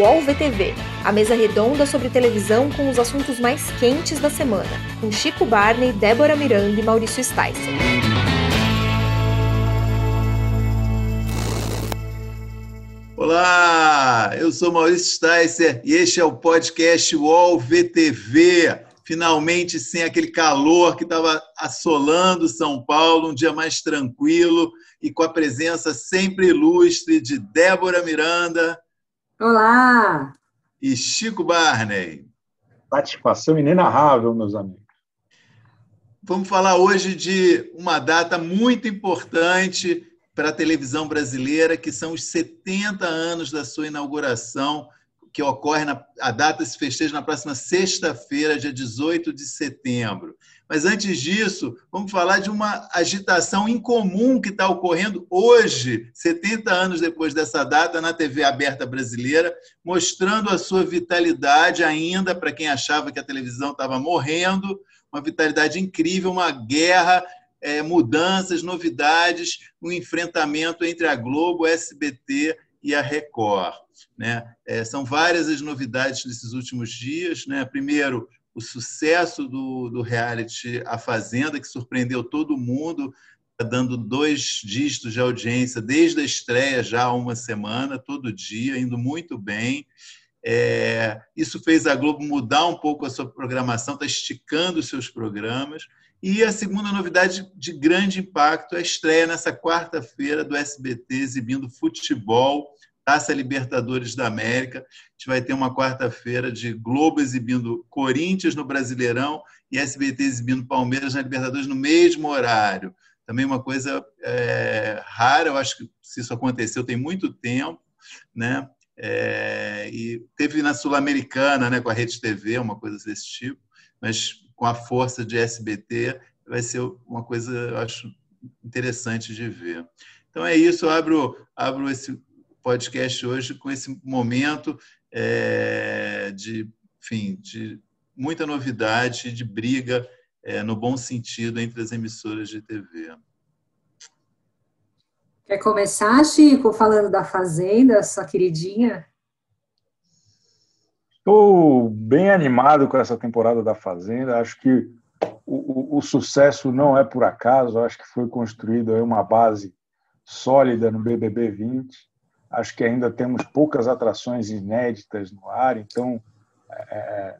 UOL VTV, a mesa redonda sobre televisão com os assuntos mais quentes da semana, com Chico Barney, Débora Miranda e Maurício Sticer. Olá, eu sou Maurício Sticer e este é o podcast UOL VTV finalmente sem aquele calor que estava assolando São Paulo, um dia mais tranquilo e com a presença sempre ilustre de Débora Miranda. Olá! E Chico Barney. Satisfação inenarrável, meus amigos. Vamos falar hoje de uma data muito importante para a televisão brasileira, que são os 70 anos da sua inauguração que ocorre na a data se festeja na próxima sexta-feira, dia 18 de setembro. Mas antes disso, vamos falar de uma agitação incomum que está ocorrendo hoje, 70 anos depois dessa data, na TV aberta brasileira, mostrando a sua vitalidade ainda para quem achava que a televisão estava morrendo, uma vitalidade incrível, uma guerra, é, mudanças, novidades, um enfrentamento entre a Globo, o SBT e a Record. Né? É, são várias as novidades nesses últimos dias. Né? Primeiro, o sucesso do, do reality A Fazenda, que surpreendeu todo mundo, tá dando dois dígitos de audiência desde a estreia já há uma semana, todo dia, indo muito bem. É, isso fez a Globo mudar um pouco a sua programação, está esticando os seus programas. E a segunda novidade de grande impacto é a estreia nessa quarta-feira do SBT exibindo futebol Taça Libertadores da América. A gente vai ter uma quarta-feira de Globo exibindo Corinthians no Brasileirão e SBT exibindo Palmeiras na Libertadores no mesmo horário. Também uma coisa é, rara, eu acho que se isso aconteceu tem muito tempo, né? É, e teve na Sul-Americana, né, com a Rede TV, uma coisa desse tipo, mas com a força de SBT vai ser uma coisa, eu acho, interessante de ver. Então é isso, eu abro, abro esse podcast hoje com esse momento é, de, enfim, de muita novidade, de briga é, no bom sentido entre as emissoras de TV. Quer começar, Chico, falando da Fazenda, sua queridinha? Estou bem animado com essa temporada da Fazenda. Acho que o, o, o sucesso não é por acaso. Acho que foi construído uma base sólida no BBB 20. Acho que ainda temos poucas atrações inéditas no ar, então é, é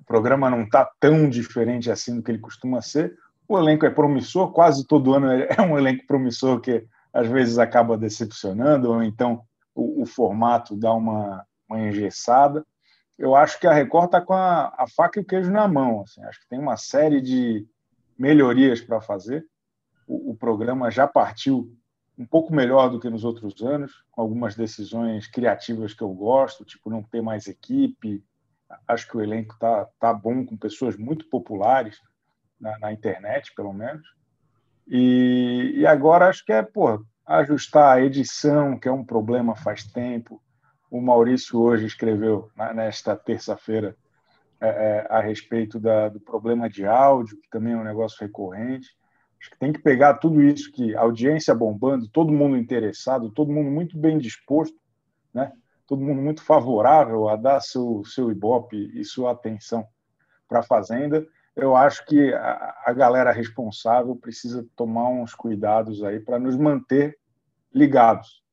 o programa não está tão diferente assim do que ele costuma ser. O elenco é promissor, quase todo ano é um elenco promissor que às vezes acaba decepcionando, ou então o, o formato dá uma, uma engessada. Eu acho que a Record está com a, a, faca e o queijo na mão. Assim. Acho que tem uma série de melhorias para fazer. O, o programa já partiu um pouco melhor do que nos outros anos, com algumas decisões criativas que eu gosto, tipo não ter mais equipe. Acho que o elenco tá, tá bom, com pessoas muito populares na, na internet, pelo menos. E, e, agora acho que é pô, ajustar a edição, que é um problema faz tempo. O Maurício hoje escreveu, nesta terça-feira, é, é, a respeito da, do problema de áudio, que também é um negócio recorrente. Acho que tem que pegar tudo isso que audiência bombando, todo mundo interessado, todo mundo muito bem disposto, né? todo mundo muito favorável a dar seu, seu ibope e sua atenção para a Fazenda. Eu acho que a, a galera responsável precisa tomar uns cuidados aí para nos manter ligados.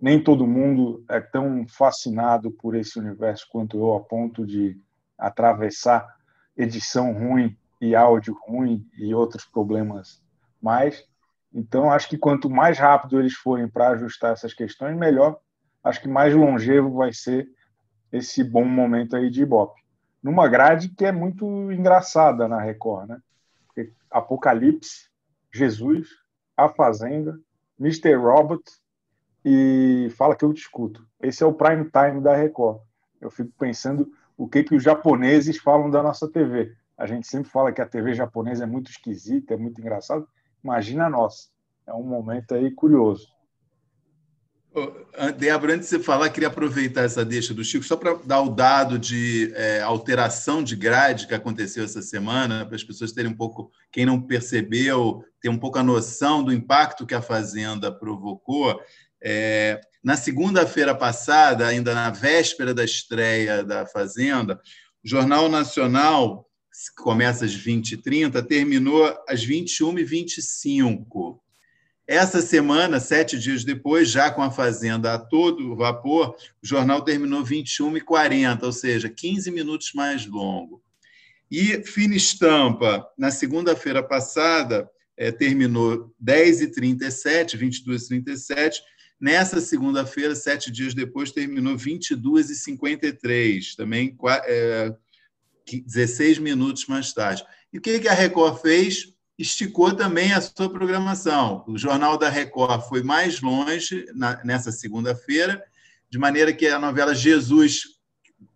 Nem todo mundo é tão fascinado por esse universo quanto eu, a ponto de atravessar edição ruim e áudio ruim e outros problemas mais. Então, acho que quanto mais rápido eles forem para ajustar essas questões, melhor. Acho que mais longevo vai ser esse bom momento aí de Ibope. Numa grade que é muito engraçada na Record, né? Porque Apocalipse, Jesus, A Fazenda, Mr. Robot e Fala que eu te escuto. Esse é o prime time da Record. Eu fico pensando o que, que os japoneses falam da nossa TV. A gente sempre fala que a TV japonesa é muito esquisita, é muito engraçada. Imagina nossa. É um momento aí curioso. Débora, antes de você falar, queria aproveitar essa deixa do Chico, só para dar o dado de é, alteração de grade que aconteceu essa semana, para as pessoas terem um pouco, quem não percebeu, ter um pouco a noção do impacto que a Fazenda provocou. É, Na segunda-feira passada, ainda na véspera da estreia da Fazenda, o Jornal Nacional, começa às 20h30, terminou às 21h25. Essa semana, sete dias depois, já com a Fazenda a todo vapor, o jornal terminou 21h40, ou seja, 15 minutos mais longo. E Fina Estampa, na segunda-feira passada, é, terminou 10h37, 22h37. Nessa segunda-feira, sete dias depois, terminou 22h53, também é, 16 minutos mais tarde. E o que a Record fez? esticou também a sua programação. O Jornal da Record foi mais longe nessa segunda-feira, de maneira que a novela Jesus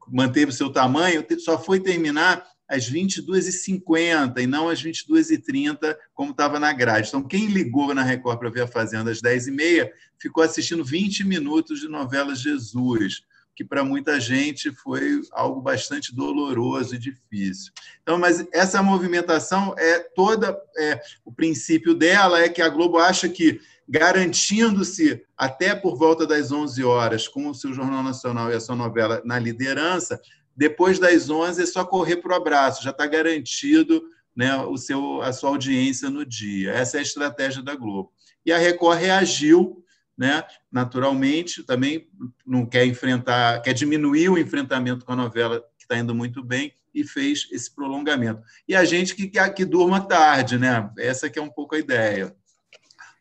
manteve o seu tamanho, só foi terminar às 22h50 e não às 22h30, como estava na grade. Então, quem ligou na Record para ver a Fazenda às 10h30 ficou assistindo 20 minutos de novela Jesus que para muita gente foi algo bastante doloroso e difícil. Então, mas essa movimentação é toda é, o princípio dela é que a Globo acha que garantindo-se até por volta das 11 horas com o seu jornal nacional e a sua novela na liderança, depois das 11 é só correr para o abraço, já está garantido né, o seu, a sua audiência no dia. Essa é a estratégia da Globo. E a Record reagiu né? naturalmente, também não quer enfrentar, quer diminuir o enfrentamento com a novela, que está indo muito bem, e fez esse prolongamento. E a gente que, que, que durma tarde, né? essa que é um pouco a ideia.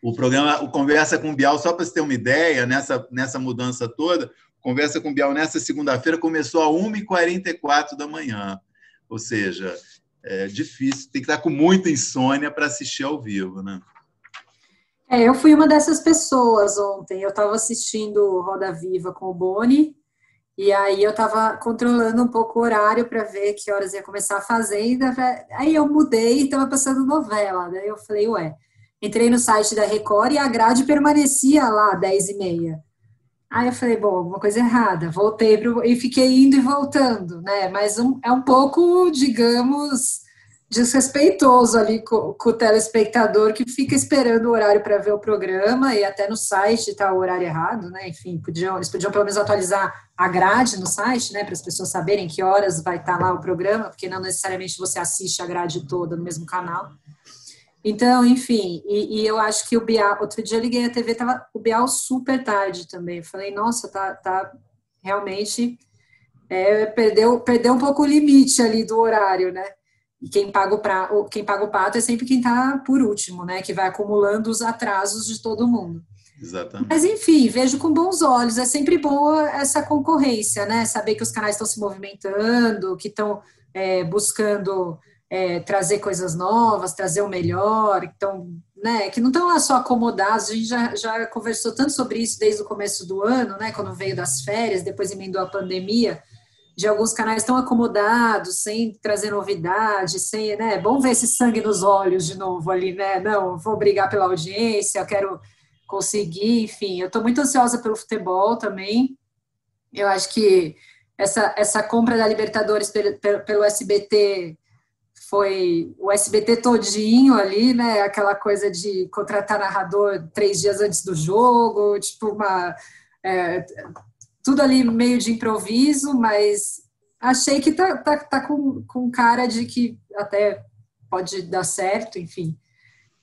O programa, o Conversa com o Bial, só para você ter uma ideia, nessa, nessa mudança toda, Conversa com o Bial nessa segunda-feira começou a 1h44 da manhã. Ou seja, é difícil, tem que estar com muita insônia para assistir ao vivo. Né? É, eu fui uma dessas pessoas ontem. Eu estava assistindo Roda Viva com o Boni, e aí eu estava controlando um pouco o horário para ver que horas ia começar a Fazenda. Aí eu mudei e estava passando novela. Daí eu falei, ué. Entrei no site da Record e a grade permanecia lá, 10 e meia. Aí eu falei, bom, alguma coisa errada. Voltei pro, e fiquei indo e voltando, né? Mas um, é um pouco, digamos, desrespeitoso ali com, com, o telespectador que fica esperando o horário para ver o programa e até no site está o horário errado, né? Enfim, podiam, eles podiam pelo menos atualizar a grade no site, né? Para as pessoas saberem que horas vai estar tá lá o programa, porque não necessariamente você assiste a grade toda no mesmo canal. Então, enfim, e, e eu acho que o Bial, outro dia eu liguei a TV, tava o Bial super tarde também. Eu falei, nossa, tá, tá realmente é, perdeu, perdeu um pouco o limite ali do horário, né? E quem paga o, pra, quem paga o pato é sempre quem está por último, né? Que vai acumulando os atrasos de todo mundo. Exatamente. Mas, enfim, vejo com bons olhos. É sempre boa essa concorrência, né? Saber que os canais estão se movimentando, que estão é, buscando é, trazer coisas novas, trazer o melhor, então, né? Que não estão lá só acomodados. A gente já, já conversou tanto sobre isso desde o começo do ano, né? Quando veio das férias, depois emendou a pandemia de alguns canais tão acomodados, sem trazer novidade, sem, né? É bom ver esse sangue nos olhos de novo ali, né? Não, vou brigar pela audiência, eu quero conseguir, enfim. Eu estou muito ansiosa pelo futebol também. Eu acho que essa, essa compra da Libertadores pelo, pelo SBT foi o SBT todinho ali, né? Aquela coisa de contratar narrador três dias antes do jogo, tipo uma. É, tudo ali meio de improviso, mas achei que tá, tá, tá com, com cara de que até pode dar certo, enfim.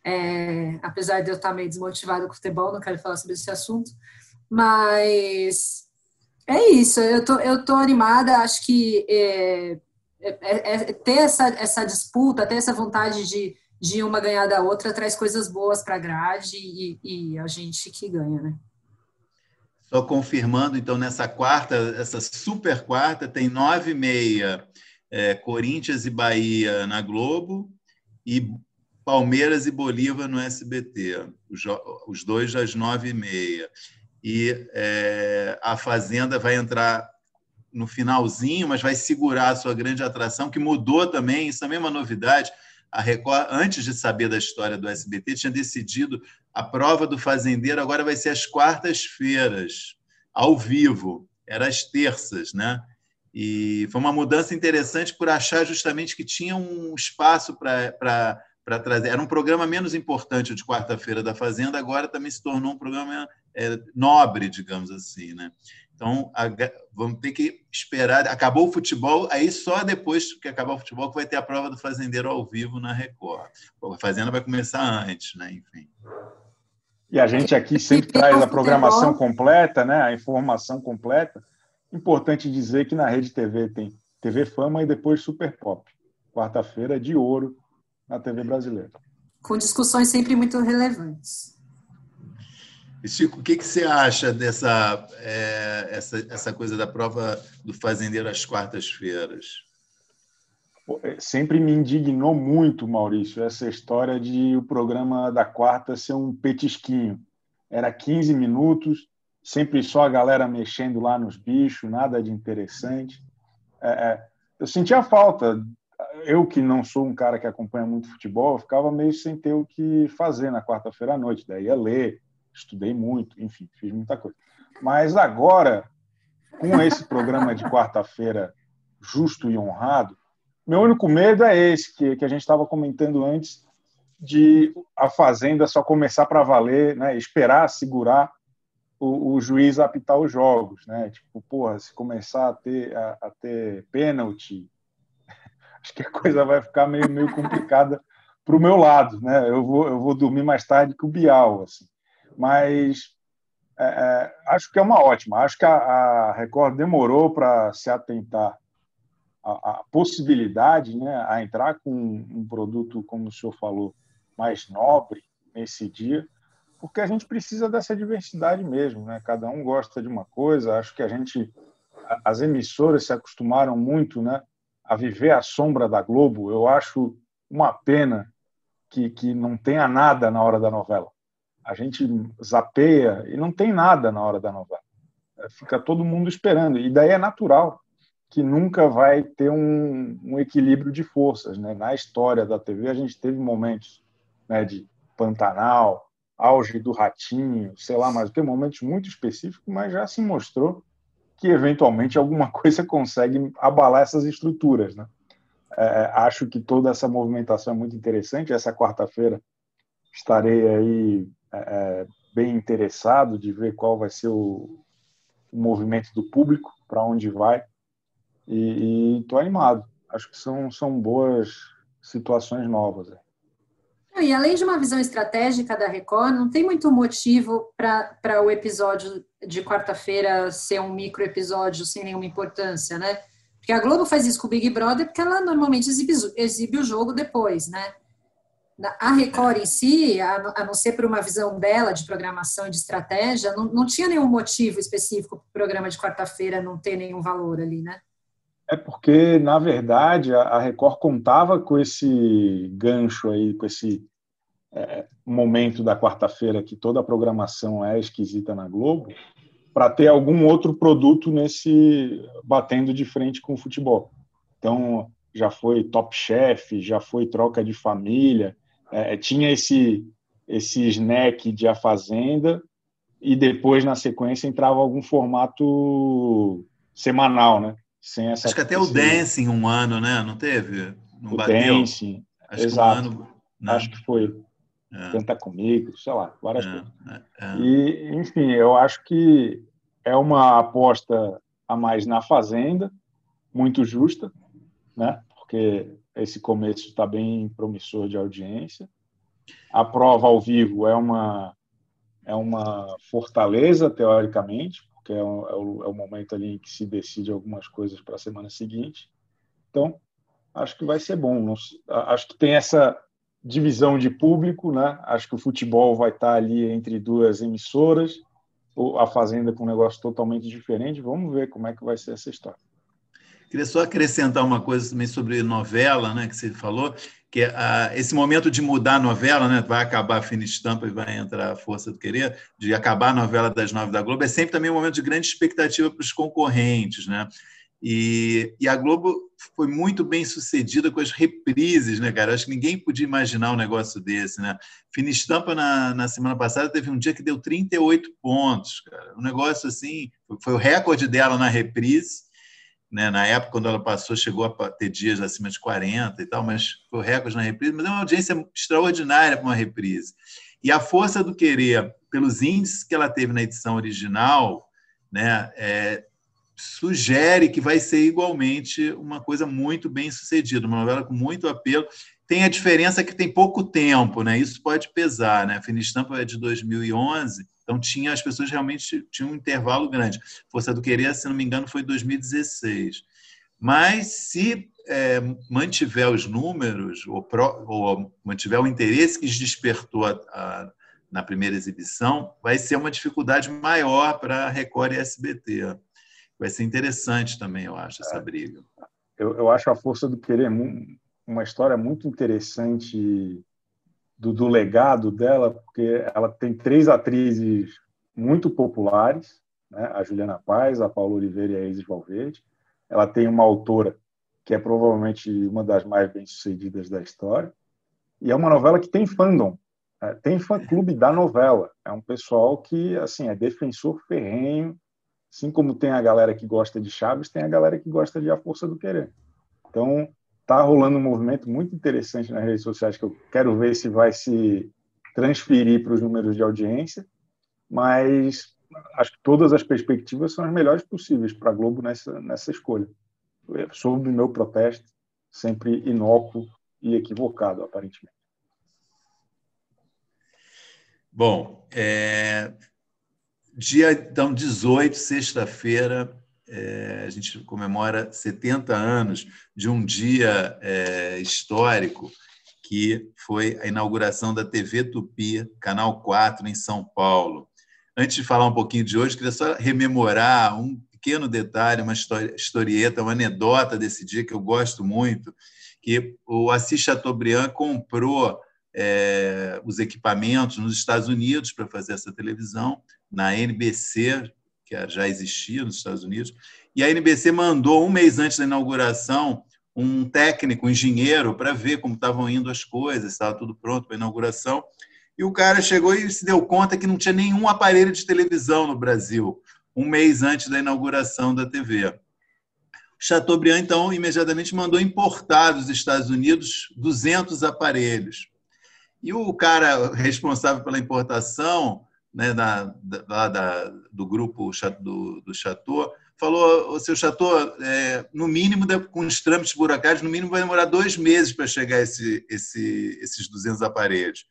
É, apesar de eu estar meio desmotivada com o futebol, não quero falar sobre esse assunto, mas é isso, eu tô, eu tô animada, acho que é, é, é, é ter essa, essa disputa, ter essa vontade de, de uma ganhar da outra, traz coisas boas para a grade e, e a gente que ganha, né? Só confirmando, então, nessa quarta, essa super quarta, tem nove e meia é, Corinthians e Bahia na Globo e Palmeiras e Bolívar no SBT, os, os dois às nove e meia. E é, a Fazenda vai entrar no finalzinho, mas vai segurar a sua grande atração, que mudou também, isso também é uma novidade. A Record, antes de saber da história do SBT, tinha decidido a prova do fazendeiro agora vai ser às quartas-feiras, ao vivo. Era às terças, né? E foi uma mudança interessante por achar justamente que tinha um espaço para para trazer. Era um programa menos importante de quarta-feira da Fazenda, agora também se tornou um programa é, nobre, digamos assim, né? Então, a, vamos ter que esperar. Acabou o futebol, aí só depois que acabar o futebol que vai ter a prova do fazendeiro ao vivo na Record. a Fazenda vai começar antes, né? Enfim. E a gente aqui sempre traz a programação completa, né? A informação completa. Importante dizer que na Rede TV tem TV Fama e depois Super Pop. Quarta-feira é de ouro na TV brasileira. Com discussões sempre muito relevantes. Chico, o que, que você acha dessa é, essa, essa coisa da prova do fazendeiro às quartas-feiras? É, sempre me indignou muito, Maurício, essa história de o programa da quarta ser um petisquinho. Era 15 minutos, sempre só a galera mexendo lá nos bichos, nada de interessante. É, é eu sentia falta eu que não sou um cara que acompanha muito futebol, ficava meio sem ter o que fazer na quarta-feira à noite. Daí ia ler, estudei muito, enfim, fiz muita coisa. Mas agora, com esse programa de quarta-feira justo e honrado, meu único medo é esse que, que a gente estava comentando antes de a Fazenda só começar para valer, né, esperar, segurar o, o, juiz apitar os jogos, né? Tipo, porra, se começar a ter a, a ter pênalti, acho que a coisa vai ficar meio, meio complicada para o meu lado, né? Eu vou, eu vou dormir mais tarde que o Bial, assim. Mas é, é, acho que é uma ótima. Acho que a, a Record demorou para se atentar à, à, possibilidade, né, a entrar com um produto, como o senhor falou, mais nobre nesse dia, porque a gente precisa dessa diversidade mesmo, né? Cada um gosta de uma coisa. Acho que a gente, as emissoras se acostumaram muito, né? a viver à sombra da Globo, eu acho uma pena que, que não tenha nada na hora da novela. A gente zapeia e não tem nada na hora da novela. É, fica todo mundo esperando. E daí é natural que nunca vai ter um, um equilíbrio de forças. Né? Na história da TV, a gente teve momentos né, de Pantanal, auge do Ratinho, sei lá, mas tem momentos muito específicos, mas já se mostrou que eventualmente alguma coisa consegue abalar essas estruturas. Né? É, acho que toda essa movimentação é muito interessante. Essa quarta-feira estarei aí é, é bem interessado de ver qual vai ser o, o movimento do público, para onde vai, e estou animado. Acho que são, são boas situações novas. E além de uma visão estratégica da Record, não tem muito motivo para o episódio de quarta-feira ser um micro episódio sem nenhuma importância, né? Porque a Globo faz isso com o Big Brother porque ela normalmente exibe, exibe o jogo depois, né? A Record em si, a não ser por uma visão dela de programação e de estratégia, não, não tinha nenhum motivo específico para o programa de quarta-feira não ter nenhum valor ali, né? É porque, na verdade, a Record contava com esse gancho aí, com esse é, momento da quarta-feira que toda a programação é esquisita na Globo, para ter algum outro produto nesse batendo de frente com o futebol. Então, já foi Top Chef, já foi Troca de Família, é, tinha esse esse snack de A Fazenda e depois na sequência entrava algum formato semanal, né? Sem essa Acho que até o Dancing um ano, né? Não teve? Não o bateu? Dancing, Acho exato. Que um ano, né? Acho que foi. É. Canta comigo, sei lá, várias é, coisas. É, é. E, enfim, eu acho que é uma aposta a mais na Fazenda, muito justa, né? Porque esse começo está bem promissor de audiência. A prova ao vivo é uma é uma fortaleza teoricamente, porque é o, é o, é o momento ali em que se decide algumas coisas para a semana seguinte. Então, acho que vai ser bom. Não, acho que tem essa divisão de público, né? Acho que o futebol vai estar ali entre duas emissoras, a Fazenda com um negócio totalmente diferente. Vamos ver como é que vai ser essa história. Queria só acrescentar uma coisa também sobre novela, né, que você falou, que ah, esse momento de mudar a novela, né, vai acabar a fina estampa e vai entrar a força do querer, de acabar a novela das nove da Globo, é sempre também um momento de grande expectativa para os concorrentes, né? E, e, a Globo foi muito bem sucedida com as reprises, né, cara? Acho que ninguém podia imaginar um negócio desse, né? Fina Estampa, na, na semana passada, teve um dia que deu 38 pontos, cara. Um negócio assim, foi o recorde dela na reprise né? Na época, quando ela passou, chegou a ter dias acima de 40 e tal, mas foi recorde na reprise. Mas é uma audiência extraordinária para uma reprise. E a força do querer, pelos índices que ela teve na edição original, né, é, sugere que vai ser igualmente uma coisa muito bem sucedida, uma novela com muito apelo. Tem a diferença que tem pouco tempo, né? Isso pode pesar, né? A Fina Estampa é de 2011, então tinha as pessoas realmente tinham um intervalo grande. Força do Querer, se não me engano, foi 2016. Mas se é, mantiver os números ou, pro, ou, mantiver o interesse que despertou a, a, na primeira exibição, vai ser uma dificuldade maior para Record e SBT. Vai ser interessante também, eu acho, essa é. briga. Eu, eu acho a Força do Querer uma história muito interessante do, do, legado dela, porque ela tem três atrizes muito populares, né? a Juliana Paz, a Paula Oliveira e a Isis Valverde. Ela tem uma autora que é provavelmente uma das mais bem-sucedidas da história. E é uma novela que tem fandom, né? tem fã-clube da novela. É um pessoal que assim é defensor ferrenho, assim como tem a galera que gosta de Chaves, tem a galera que gosta de A Força do Querer. Então, está rolando um movimento muito interessante nas redes sociais que eu quero ver se vai se transferir para os números de audiência, mas acho que todas as perspectivas são as melhores possíveis para a Globo nessa, nessa escolha. Sob o meu protesto, sempre inócuo e equivocado, aparentemente. Bom, é... dia então 18, sexta-feira, é, a gente comemora 70 anos de um dia é, histórico que foi a inauguração da TV Tupi, Canal 4, em São Paulo. Antes de falar um pouquinho de hoje, queria só rememorar um pequeno detalhe, uma historieta, uma anedota desse dia que eu gosto muito, que o Assis Chateaubriand comprou é, os equipamentos nos Estados Unidos para fazer essa televisão, na NBC, que já existia nos Estados Unidos, e a NBC mandou, um mês antes da inauguração, um técnico, um engenheiro, para ver como estavam indo as coisas, estava tudo pronto para a inauguração. E o cara chegou e se deu conta que não tinha nenhum aparelho de televisão no Brasil, um mês antes da inauguração da TV. Chateaubriand, então, imediatamente mandou importar dos Estados Unidos 200 aparelhos. E o cara responsável pela importação né, da, da, do grupo do, do Chateau, falou, o seu Chateau, é, no mínimo, com os trâmites burocráticos, no mínimo vai demorar dois meses para chegar esse, esse, esses 200 aparelhos.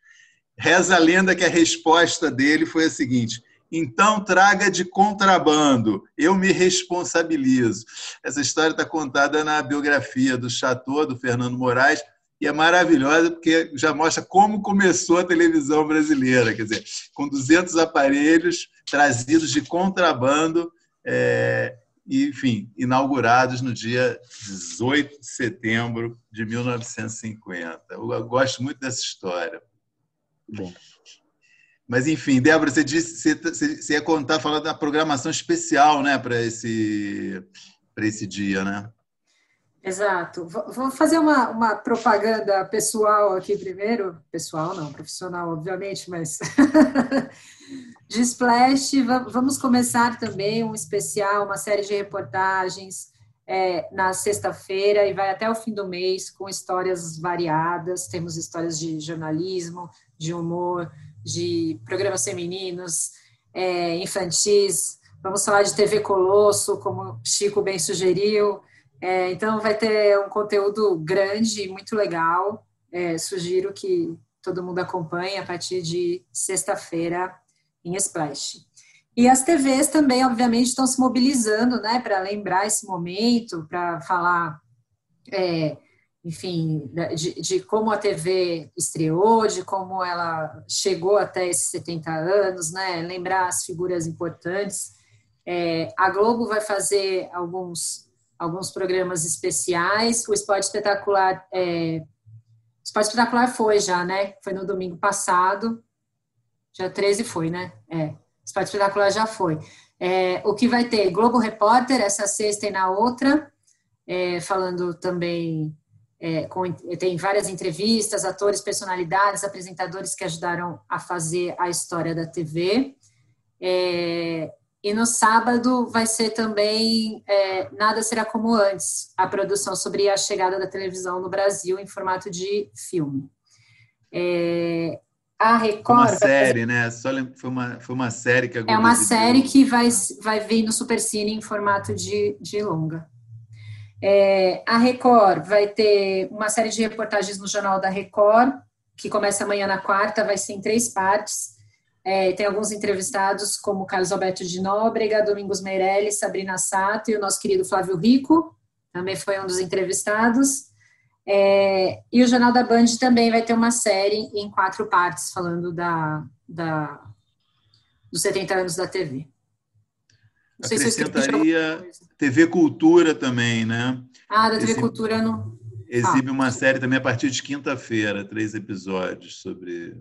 Reza a lenda que a resposta dele foi a seguinte, então traga de contrabando, eu me responsabilizo. Essa história está contada na biografia do Chateau, do Fernando Moraes, e é maravilhosa porque já mostra como começou a televisão brasileira, quer dizer, com 200 aparelhos trazidos de contrabando, é, enfim, inaugurados no dia 18 de setembro de 1950. Eu gosto muito dessa história. Bom. Mas, enfim, Débora, você disse você, você ia contar, falar da programação especial né, para esse, esse dia, né? Exato. Vou fazer uma, uma propaganda pessoal aqui primeiro. Pessoal, não, profissional, obviamente, mas. de Splash, vamos começar também um especial, uma série de reportagens é, na sexta-feira e vai até o fim do mês com histórias variadas. Temos histórias de jornalismo, de humor, de programas femininos, é, infantis. Vamos falar de TV Colosso, como Chico bem sugeriu. É, então, vai ter um conteúdo grande e muito legal. É, sugiro que todo mundo acompanhe a partir de sexta-feira em Splash. E as TVs também, obviamente, estão se mobilizando né, para lembrar esse momento, para falar, é, enfim, de, de, como a TV estreou, de como ela chegou até esses 70 anos, né, lembrar as figuras importantes. É, a Globo vai fazer alguns alguns programas especiais. O Esporte Espetacular, é, Esporte Espetacular foi já, né? Foi no domingo passado. Dia 13 foi, né? É. Esporte Espetacular já foi. É, o que vai ter? Globo Repórter, essa sexta e na outra, é, falando também. É, com, tem várias entrevistas, atores, personalidades, apresentadores que ajudaram a fazer a história da TV. É, E no sábado vai ser também é, Nada Será Como Antes, a produção sobre a chegada da televisão no Brasil em formato de filme. É, a Record. Uma série, né? Só foi uma, foi uma série que agora. É uma série que vai, vai vir no Supercine em formato de, de longa. É, a Record vai ter uma série de reportagens no Jornal da Record, que começa amanhã na quarta, vai ser em três partes. É, tem alguns entrevistados, como Carlos Alberto de Nóbrega, Domingos Meirelles, Sabrina Sato e o nosso querido Flávio Rico, também foi um dos entrevistados. É, e o Jornal da Band também vai ter uma série em quatro partes, falando da, da, dos 70 anos da TV. Não Acrescentaria se TV Cultura também, né? Ah, da TV Exibe, Cultura não. Exibe ah. uma série também a partir de quinta-feira, três episódios sobre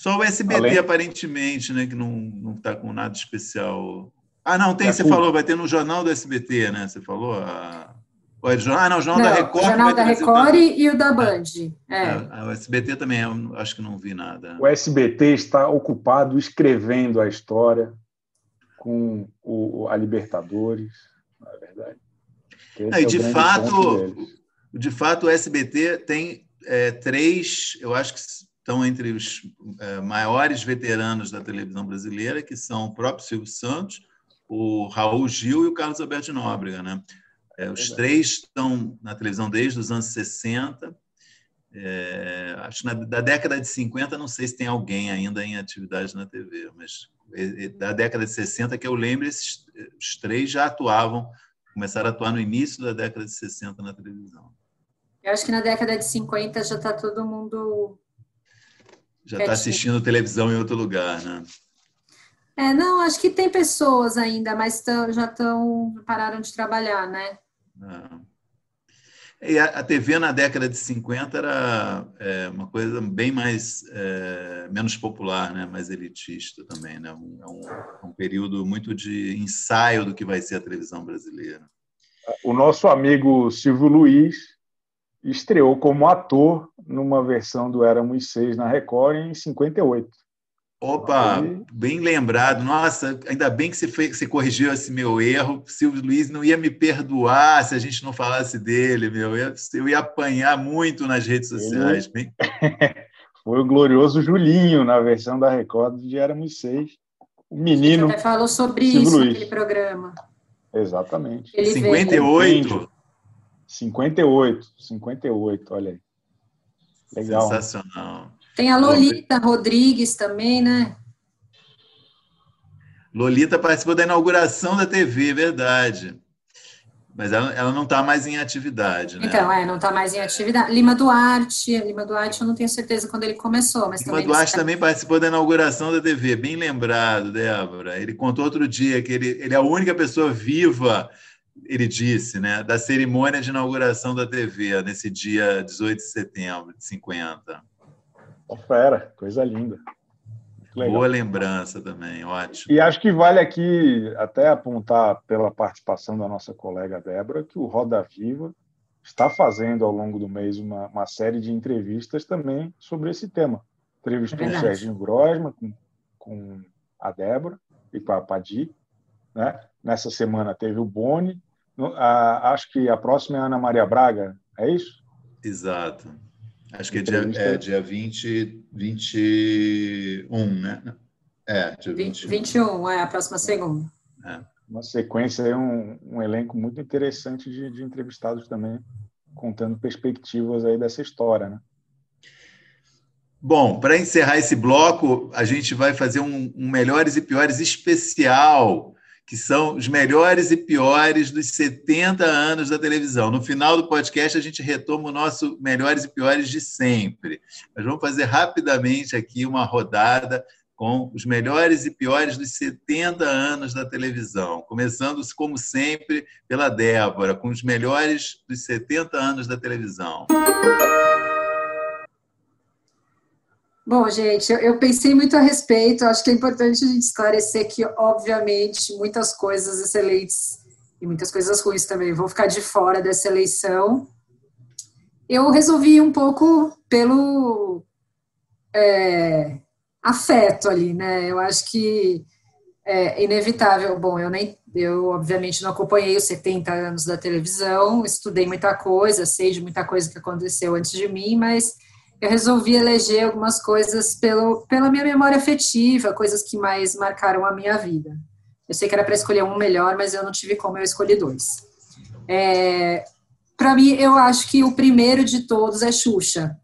só o SBT, Além... aparentemente, né? Que não está com nada especial. Ah, não, tem, é você falou, vai ter no Jornal do SBT, né? Você falou? A... Ah, não, o Jornal não, da Record. O Jornal da Record e o da Band. É. é. o SBT também, eu acho que não vi nada. O SBT está ocupado escrevendo a história com o, a Libertadores, na é verdade. É, e de fato, de fato, o SBT tem é, três, eu acho que estão entre os é, maiores veteranos da televisão brasileira, que são o próprio Silvio Santos, o Raul Gil e o Carlos Alberto de Nóbrega. Né? É, os três estão na televisão desde os anos 60. É, acho que na, da década de 50, não sei se tem alguém ainda em atividade na TV, mas é, é, da década de 60 que eu lembro, esses os três já atuavam, começaram a atuar no início da década de 60 na televisão. Eu acho que na década de 50 já está todo mundo já está assistindo televisão em outro lugar, né? É, não, acho que tem pessoas ainda, mas tão, já estão pararam de trabalhar, né? É. E a, a, TV na década de 50 era é, uma coisa bem mais é, menos popular, né? mais elitista também, né? Um, é um, um período muito de ensaio do que vai ser a televisão brasileira. O nosso amigo Silvio Luiz estreou como ator numa versão do Éramos Seis na Record em 58. Opa, bem lembrado. Nossa, ainda bem que você, foi, você corrigiu esse meu erro. Silvio Luiz não ia me perdoar se a gente não falasse dele, meu. Eu, eu ia apanhar muito nas redes sociais. Bem... foi o glorioso Julinho na versão da Record de Éramos Seis. O menino. Você até falou sobre Silvio isso Luiz. naquele programa. Exatamente. Ele 58. Veio. 58, 58, olha aí. Legal. Sensacional. Tem a Lolita Rodrigues também, né? Lolita participou da inauguração da TV, verdade. Mas ela, ela não está mais em atividade, né? Então, é, não está mais em atividade. Lima Duarte, Lima Duarte eu não tenho certeza quando ele começou, mas Lima Duarte também participou da inauguração da TV, bem lembrado, Débora. Ele contou outro dia que ele, ele é a única pessoa viva ele disse, né, da cerimônia de inauguração da TV, nesse dia 18 de setembro de 50. Fera, coisa linda. Boa lembrança também, ótimo. E acho que vale aqui até apontar pela participação da nossa colega Débora que o Roda Viva está fazendo ao longo do mês uma, uma série de entrevistas também sobre esse tema. Entrevistou é o Serginho Grosma com, com a Débora e com a Padi. Né? Nessa semana teve o Boni, a, acho que a próxima é a Ana Maria Braga, é isso? Exato. Acho que é dia, é dia 20, 21, né? É, dia 20. 21, é a próxima segunda. É. Uma sequência, é um, um elenco muito interessante de, de entrevistados também, contando perspectivas aí dessa história, né? Bom, para encerrar esse bloco, a gente vai fazer um, um Melhores e Piores especial que são os melhores e piores dos 70 anos da televisão. No final do podcast, a gente retoma o nosso melhores e piores de sempre. Nós vamos fazer rapidamente aqui uma rodada com os melhores e piores dos 70 anos da televisão, começando, como sempre, pela Débora, com os melhores dos 70 anos da televisão. Bom, gente, eu, pensei muito a respeito. Acho que é importante a gente esclarecer que, obviamente, muitas coisas excelentes e muitas coisas ruins também vão ficar de fora dessa eleição. Eu resolvi um pouco pelo é, afeto ali, né? Eu acho que é inevitável. Bom, eu nem, eu obviamente não acompanhei os 70 anos da televisão, estudei muita coisa, sei de muita coisa que aconteceu antes de mim, mas eu resolvi eleger algumas coisas pelo, pela minha memória afetiva, coisas que mais marcaram a minha vida. Eu sei que era para escolher um melhor, mas eu não tive como, eu escolhi dois. É, para mim, eu acho que o primeiro de todos é Xuxa.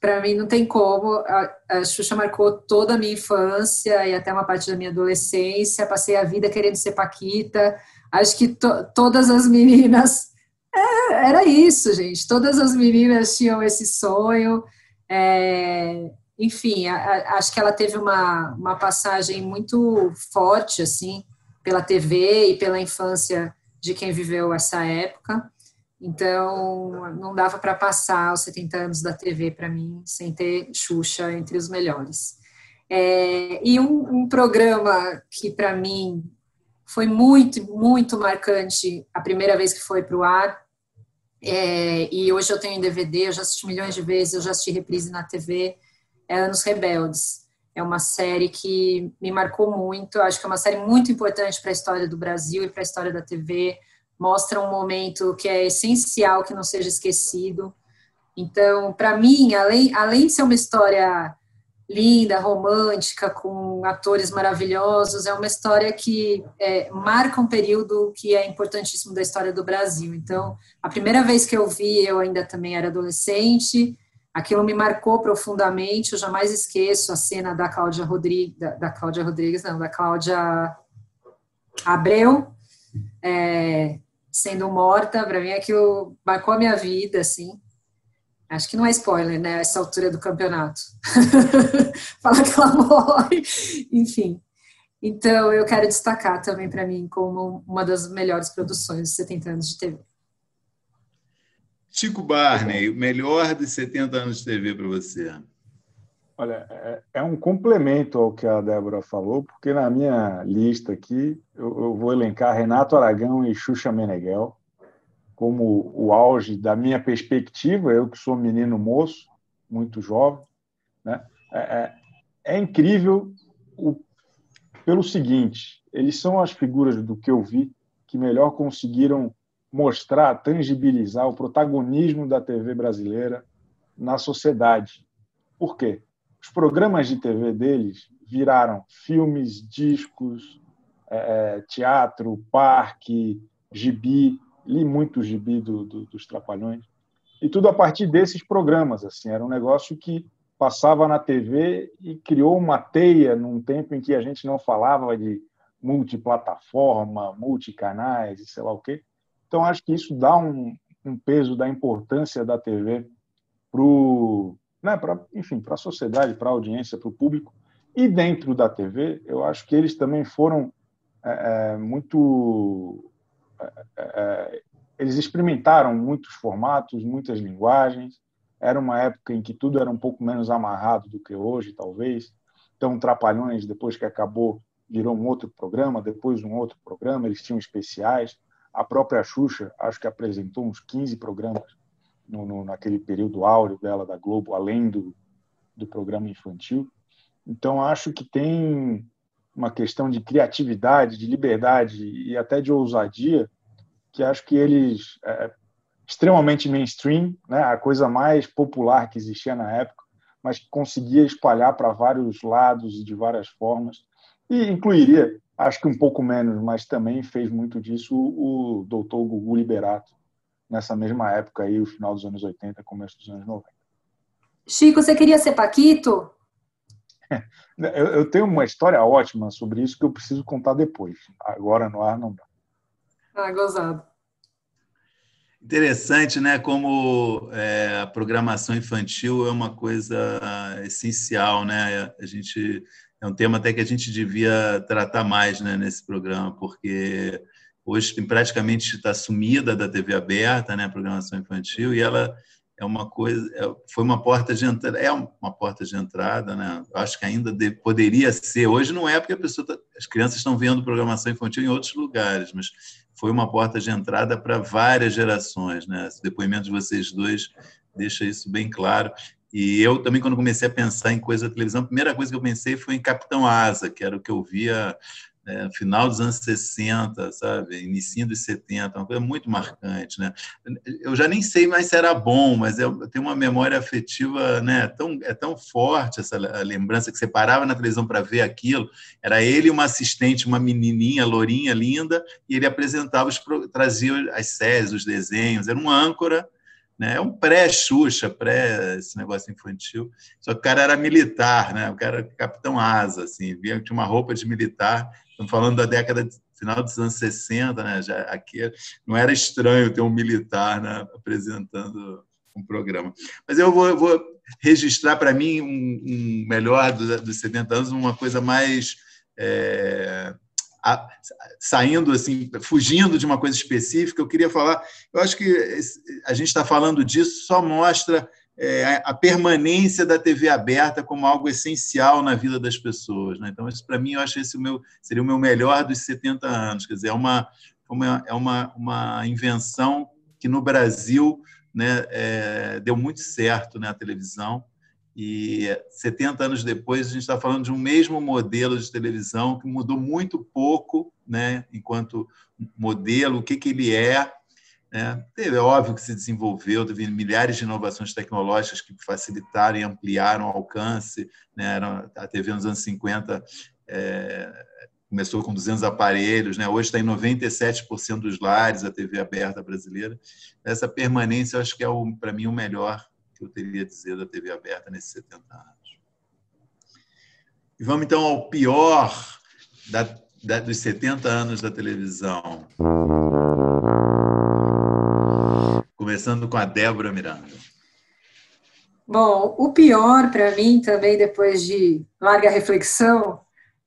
Para mim, não tem como. A, a Xuxa marcou toda a minha infância e até uma parte da minha adolescência. Passei a vida querendo ser Paquita. Acho que to, todas as meninas. É, era isso, gente. Todas as meninas tinham esse sonho. É, enfim, a, a, acho que ela teve uma, uma passagem muito forte, assim, pela TV e pela infância de quem viveu essa época. Então, não dava para passar os 70 anos da TV para mim sem ter Xuxa entre os melhores. É, e um, um, programa que para mim foi muito, muito marcante a primeira vez que foi para o ar, é, e hoje eu tenho em DVD, eu já assisti milhões de vezes, eu já assisti reprise na TV, é Anos Rebeldes. É uma série que me marcou muito, acho que é uma série muito importante para a história do Brasil e para a história da TV mostra um momento que é essencial que não seja esquecido. Então, para mim, além, além de ser uma história linda, romântica, com atores maravilhosos, é uma história que é, marca um período que é importantíssimo da história do Brasil. Então, a primeira vez que eu vi, eu ainda também era adolescente, aquilo me marcou profundamente, eu jamais esqueço a cena da Cláudia Rodrigues, da, da Cláudia Rodrigues, não, da Cláudia Abreu, é, sendo morta, para mim aquilo marcou a minha vida, assim. Acho que não é spoiler, né? Essa altura do campeonato. Fala que ela morre. Enfim. Então, eu quero destacar também para mim como uma das melhores produções de 70 anos de TV. Chico Barney, o melhor de 70 anos de TV para você? Olha, é, é, um complemento ao que a Débora falou, porque na minha lista aqui eu, eu vou elencar Renato Aragão e Xuxa Meneghel como o auge da minha perspectiva, eu que sou menino moço, muito jovem. Né? É, é, é incrível o, pelo seguinte: eles são as figuras do que eu vi que melhor conseguiram mostrar, tangibilizar o protagonismo da TV brasileira na sociedade. Por quê? os programas de TV deles viraram filmes, discos, é, é, teatro, parque, gibi, li muito gibi do, do, dos Trapalhões, e tudo a partir desses programas. assim Era um negócio que passava na TV e criou uma teia num tempo em que a gente não falava de multiplataforma, multicanais e sei lá o quê. Então, acho que isso dá um, um peso da importância da TV para o né, enfim, para a sociedade, para a audiência, para o público. E dentro da TV, eu acho que eles também foram é, é muito. É, é, eles experimentaram muitos formatos, muitas linguagens. Era uma época em que tudo era um pouco menos amarrado do que hoje, talvez. Então, Trapalhões, depois que acabou, virou um outro programa, depois um outro programa, eles tinham especiais. A própria Xuxa, acho que apresentou uns 15 programas no, no, naquele período áureo dela da Globo, além do, do programa infantil. Então, acho que tem uma questão de criatividade, de liberdade e até de ousadia, que acho que eles, é, extremamente mainstream, né, a coisa mais popular que existia na época, mas que conseguia espalhar para vários lados e de várias formas, e incluiria, acho que um pouco menos, mas também fez muito disso o, o doutor Gugu Liberato, nessa mesma época aí, o final dos anos 80, começo dos anos 90. Chico, você queria ser Paquito? Eu, eu, tenho uma história ótima sobre isso que eu preciso contar depois. Agora no ar não dá. Ah, gozado. Interessante, né? Como é, a programação infantil é uma coisa essencial, né? A gente é um tema até que a gente devia tratar mais, né, nesse programa, porque hoje praticamente está sumida da TV aberta, né, a programação infantil, e ela é uma coisa, é, foi uma porta de entrada, é uma porta de entrada, né? Eu acho que ainda de, poderia ser. Hoje não é porque pessoa tá, as crianças estão vendo programação infantil em outros lugares, mas foi uma porta de entrada para várias gerações, né? Esse depoimento de vocês dois deixa isso bem claro. E eu também, quando comecei a pensar em coisa da televisão, a primeira coisa que eu pensei foi em Capitão Asa, que era o que eu via né? final dos anos 60, sabe? Início dos 70, uma coisa muito marcante, né? Eu já nem sei mais se era bom, mas eu tenho uma memória afetiva, né? Tão, é tão forte essa lembrança que você parava na televisão para ver aquilo. Era ele e uma assistente, uma menininha, lourinha, linda, e ele apresentava, os, trazia as séries, os desenhos. Era um âncora né? É um pré-Xuxa, pré esse negócio infantil. Só que o cara era militar, né? O cara era capitão asa, assim, via tinha uma roupa de militar. Estamos falando da década de, final dos anos 60, né? Já aqui não era estranho ter um militar né? apresentando um programa. Mas eu vou, vou registrar para mim um, um melhor dos, dos 70 anos, uma coisa mais é, a, saindo assim, fugindo de uma coisa específica, eu queria falar. Eu acho que a gente está falando disso só mostra é, a permanência da TV aberta como algo essencial na vida das pessoas. Né? Então, isso para mim, eu acho esse o meu, seria o meu melhor dos 70 anos. Quer dizer, é uma, uma, é uma, uma invenção que no Brasil né, é, deu muito certo né, a televisão e 70 anos depois, a gente está falando de um mesmo modelo de televisão que mudou muito pouco, né, enquanto modelo, o que, que ele é. Né? É óbvio que se desenvolveu, teve milhares de inovações tecnológicas que facilitaram e ampliaram o alcance. Né? A TV nos anos 50 é, começou com 200 aparelhos, né? hoje está em 97% dos lares a TV aberta brasileira. Essa permanência, acho que é, para mim, o melhor que eu teria a dizer da TV aberta nesses 70 anos. E vamos então ao pior da, da, dos 70 anos da televisão. Começando com a Débora Miranda. Bom, o pior para mim também, depois de larga reflexão,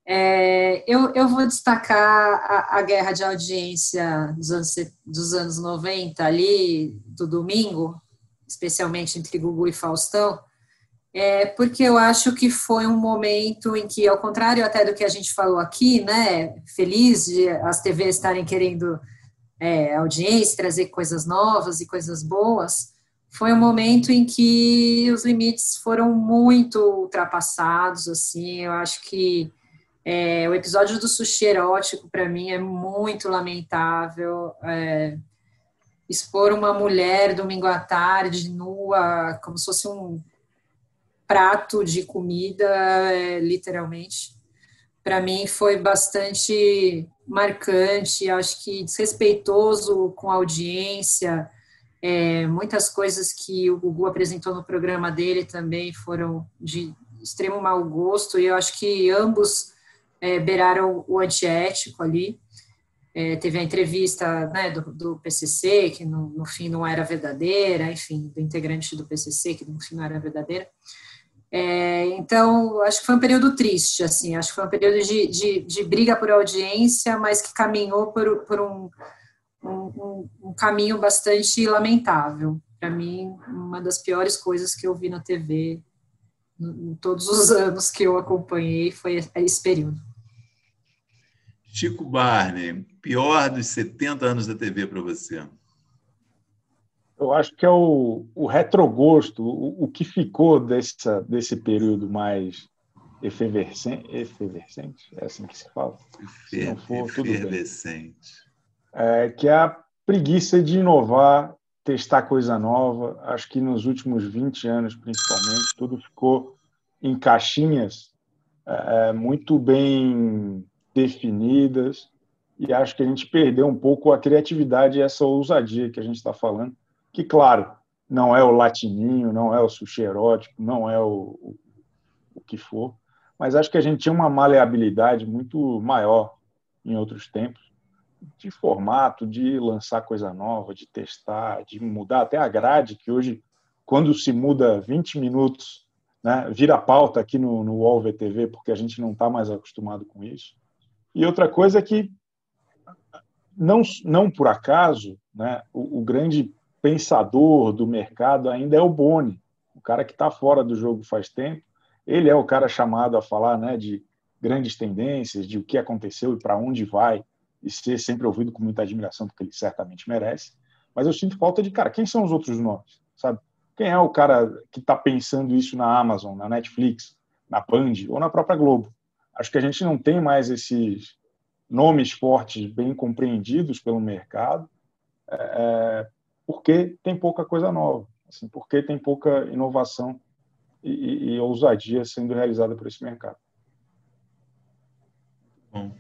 é, eu, eu vou destacar a, a, guerra de audiência dos anos, dos anos 90 ali, do domingo, especialmente entre Gugu e Faustão, é porque eu acho que foi um momento em que, ao contrário até do que a gente falou aqui, né, feliz de as TVs estarem querendo é, audiência, trazer coisas novas e coisas boas, foi um momento em que os limites foram muito ultrapassados, assim, eu acho que é, o episódio do sushi erótico, para mim, é muito lamentável, é, expor uma mulher domingo à tarde, nua, como se fosse um prato de comida, é, literalmente. Para mim foi bastante marcante, acho que desrespeitoso com a audiência. É, muitas coisas que o Gugu apresentou no programa dele também foram de extremo mau gosto, e eu acho que ambos é, beiraram o antiético ali. É, teve a entrevista né, do, do, PCC, que no, no, fim não era verdadeira, enfim, do integrante do PCC, que no fim não era verdadeira. É, então, acho que foi um período triste, assim, acho que foi um período de, de, de briga por audiência, mas que caminhou por, por um, um, um caminho bastante lamentável. Para mim, uma das piores coisas que eu vi na TV em todos os anos que eu acompanhei foi esse período. Chico Barney, pior dos 70 anos da TV para você? Eu acho que é o, o retrogosto, o, o que ficou dessa, desse período mais efervescente, efervescente, é assim que se fala? Efer, se for, efervescente. É, que é a preguiça de inovar, testar coisa nova. Acho que nos últimos 20 anos, principalmente, tudo ficou em caixinhas é, muito bem definidas, e acho que a gente perdeu um pouco a criatividade e essa ousadia que a gente está falando, que, claro, não é o latininho, não é o sushi erótico, não é o, o, o que for, mas acho que a gente tinha uma maleabilidade muito maior em outros tempos, de formato, de lançar coisa nova, de testar, de mudar até a grade, que hoje, quando se muda 20 minutos, né, vira pauta aqui no, no UOL VTV, porque a gente não está mais acostumado com isso. E outra coisa é que, não, não por acaso, né, o, o grande pensador do mercado ainda é o Boni, o cara que está fora do jogo faz tempo. Ele é o cara chamado a falar né, de grandes tendências, de o que aconteceu e para onde vai, e ser sempre ouvido com muita admiração, porque ele certamente merece. Mas eu sinto falta de, cara, quem são os outros nomes? Sabe? Quem é o cara que está pensando isso na Amazon, na Netflix, na Band ou na própria Globo? Acho que a gente não tem mais esses nomes fortes bem compreendidos pelo mercado, é, porque tem pouca coisa nova, assim, porque tem pouca inovação e, e, e ousadia sendo realizada por esse mercado. Bom.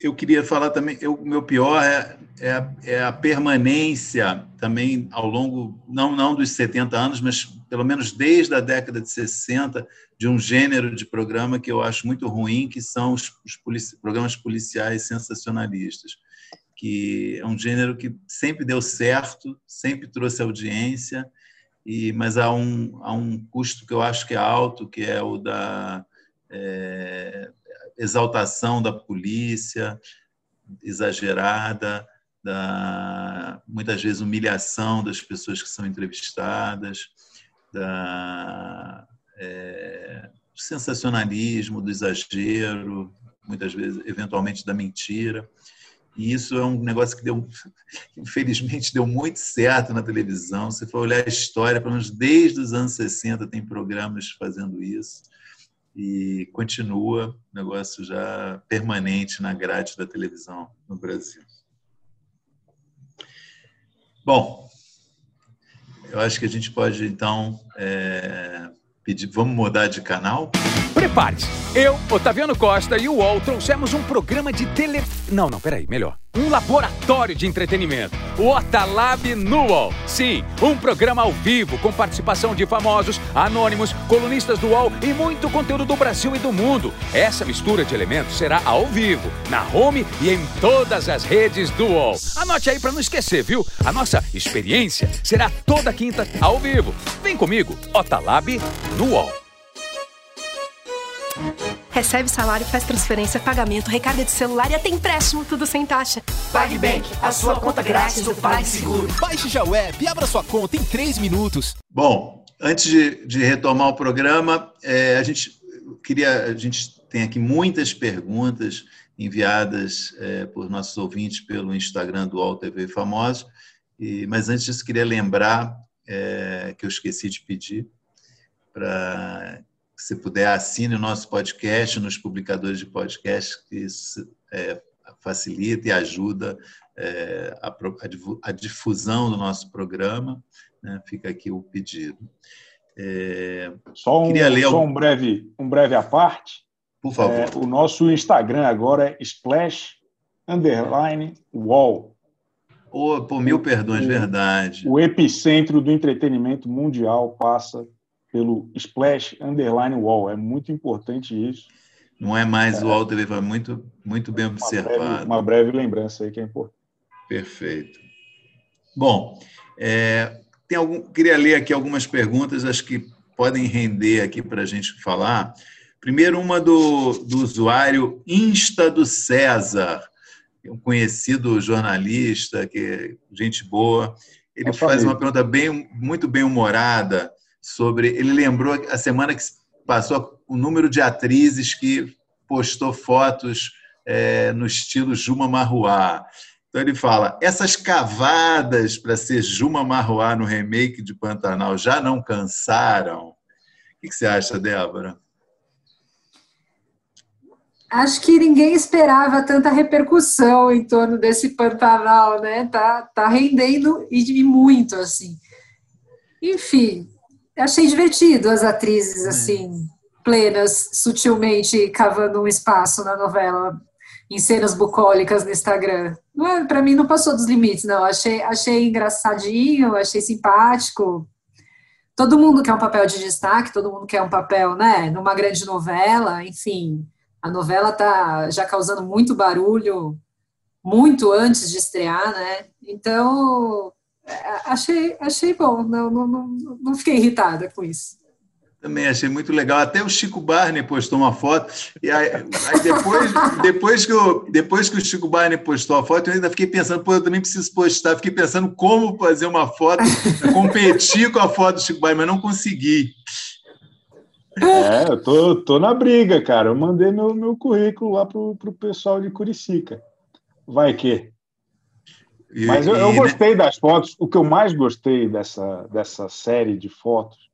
Eu queria falar também, o meu pior é, é, é, a permanência também ao longo, não, não dos 70 anos, mas pelo menos desde a década de 60, de um gênero de programa que eu acho muito ruim, que são os, os polici programas policiais sensacionalistas, que é um gênero que sempre deu certo, sempre trouxe audiência, e mas há um, há um custo que eu acho que é alto, que é o da é, exaltação da polícia exagerada, da muitas vezes humilhação das pessoas que são entrevistadas, da é, do sensacionalismo, do exagero, muitas vezes, eventualmente, da mentira. E isso é um negócio que deu, infelizmente, deu muito certo na televisão. Se for olhar a história, pelo menos desde os anos 60 tem programas fazendo isso e continua negócio já permanente na grade da televisão no Brasil. Bom, eu acho que a gente pode então é, pedir, vamos mudar de canal? Prepare-se! Eu, Otaviano Costa e o UOL trouxemos um programa de tele. Não, não, peraí, melhor. Um laboratório de entretenimento. O Otalab no UOL. Sim, um programa ao vivo com participação de famosos, anônimos, colunistas do UOL e muito conteúdo do Brasil e do mundo. Essa mistura de elementos será ao vivo, na home e em todas as redes do UOL. Anote aí para não esquecer, viu? A nossa experiência será toda quinta ao vivo. Vem comigo, Otalab no UOL. Recebe salário, faz transferência, pagamento, recarga de celular e até empréstimo, tudo sem taxa. PagBank, a sua conta grátis do PagSeguro. Baixe já o app e abra sua conta em 3 minutos. Bom, antes de, de retomar o programa, é, a gente queria, a gente tem aqui muitas perguntas enviadas é, por nossos ouvintes pelo Instagram do UOL TV Famosos, e, mas antes disso queria lembrar é, que eu esqueci de pedir para se puder, assine o nosso podcast nos publicadores de podcast, que isso é, facilita e ajuda é, a, a, difusão do nosso programa. Né? Fica aqui o pedido. É, só um, só um breve um breve à parte. Por favor. É, o nosso Instagram agora é splash underline wall. Oh, por mil perdões, o, verdade. O epicentro do entretenimento mundial passa pelo Splash Underline Wall. É muito importante isso. Não é mais é. o Wall TV, foi muito, muito bem observado. Uma breve, uma breve, lembrança aí que é importante. Perfeito. Bom, é, tem algum, queria ler aqui algumas perguntas, acho que podem render aqui para a gente falar. Primeiro, uma do, do usuário Insta do César, um conhecido jornalista, que é gente boa. Ele faz uma pergunta bem, muito bem humorada sobre. Ele lembrou a semana que passou o número de atrizes que postou fotos é, no estilo Juma Marruá. Então ele fala: essas cavadas para ser Juma Marruá no remake de Pantanal já não cansaram? O que você acha, Débora? Acho que ninguém esperava tanta repercussão em torno desse Pantanal, né? Tá, tá rendendo e muito, assim. Enfim, achei divertido as atrizes, é. assim, plenas, sutilmente cavando um espaço na novela, em cenas bucólicas no Instagram. Não é, para mim não passou dos limites, não. Achei, achei engraçadinho, achei simpático. Todo mundo quer um papel de destaque, todo mundo quer um papel, né, numa grande novela, enfim. A novela tá já causando muito barulho muito antes de estrear, né? Então, achei, achei bom, não, não, não, não fiquei irritada com isso. Também achei muito legal. Até o Chico Barney postou uma foto. E aí, aí, depois, depois, que eu, depois que o Chico Barney postou a foto, eu ainda fiquei pensando, pô, eu também preciso postar. Fiquei pensando como fazer uma foto, competir com a foto do Chico Barney, mas não consegui. É, eu tô, tô na briga, cara. Eu mandei meu, meu currículo lá pro, pro pessoal de Curicica. Vai que. Mas eu, eu né? gostei das fotos. O que eu mais gostei dessa, dessa série de fotos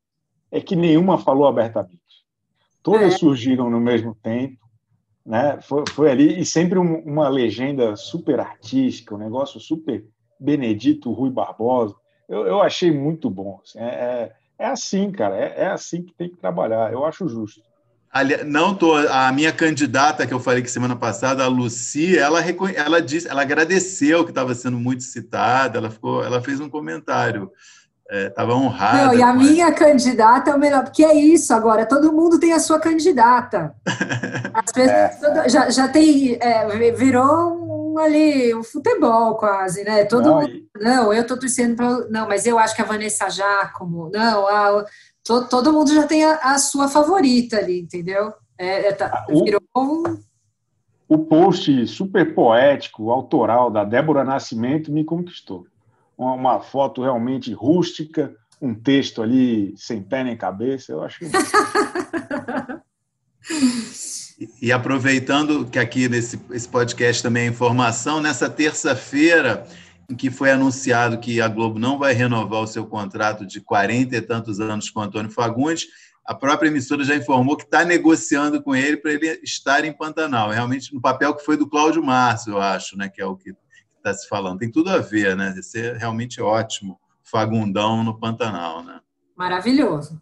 é que nenhuma falou abertamente. Todas é. surgiram no mesmo tempo. né? Foi, foi ali e sempre um, uma legenda super artística, um negócio super Benedito Rui Barbosa. Eu, eu achei muito bom. Assim, é, é, é, assim, cara. É, é, assim que tem que trabalhar. Eu acho justo. Ali, não tô. A minha candidata que eu falei que semana passada, a Luci, ela ela disse, ela agradeceu que estava sendo muito citada. Ela ficou, ela fez um comentário estava é, honrada. Não, e a minha candidata é o melhor, porque é isso agora, todo mundo tem a sua candidata. é. já, já tem, é, virou um, ali, um futebol quase, né? Todo não, mundo, e... não eu estou torcendo para. Não, mas eu acho que a Vanessa Jacomo, não, a, to, todo mundo já tem a, a, sua favorita ali, entendeu? É, é tá, ah, virou um. O post super poético, autoral da Débora Nascimento me conquistou uma foto realmente rústica, um texto ali sem pé nem cabeça, eu acho. e, e aproveitando que aqui nesse esse podcast também é informação, nessa terça-feira em que foi anunciado que a Globo não vai renovar o seu contrato de 40 e tantos anos com Antônio Fagundes, a própria emissora já informou que está negociando com ele para ele estar em Pantanal. Realmente no papel que foi do Cláudio Márcio, eu acho, né, que é o que está se falando. Tem tudo a ver, né? Isso é realmente ótimo. Fagundão no Pantanal, né? Maravilhoso.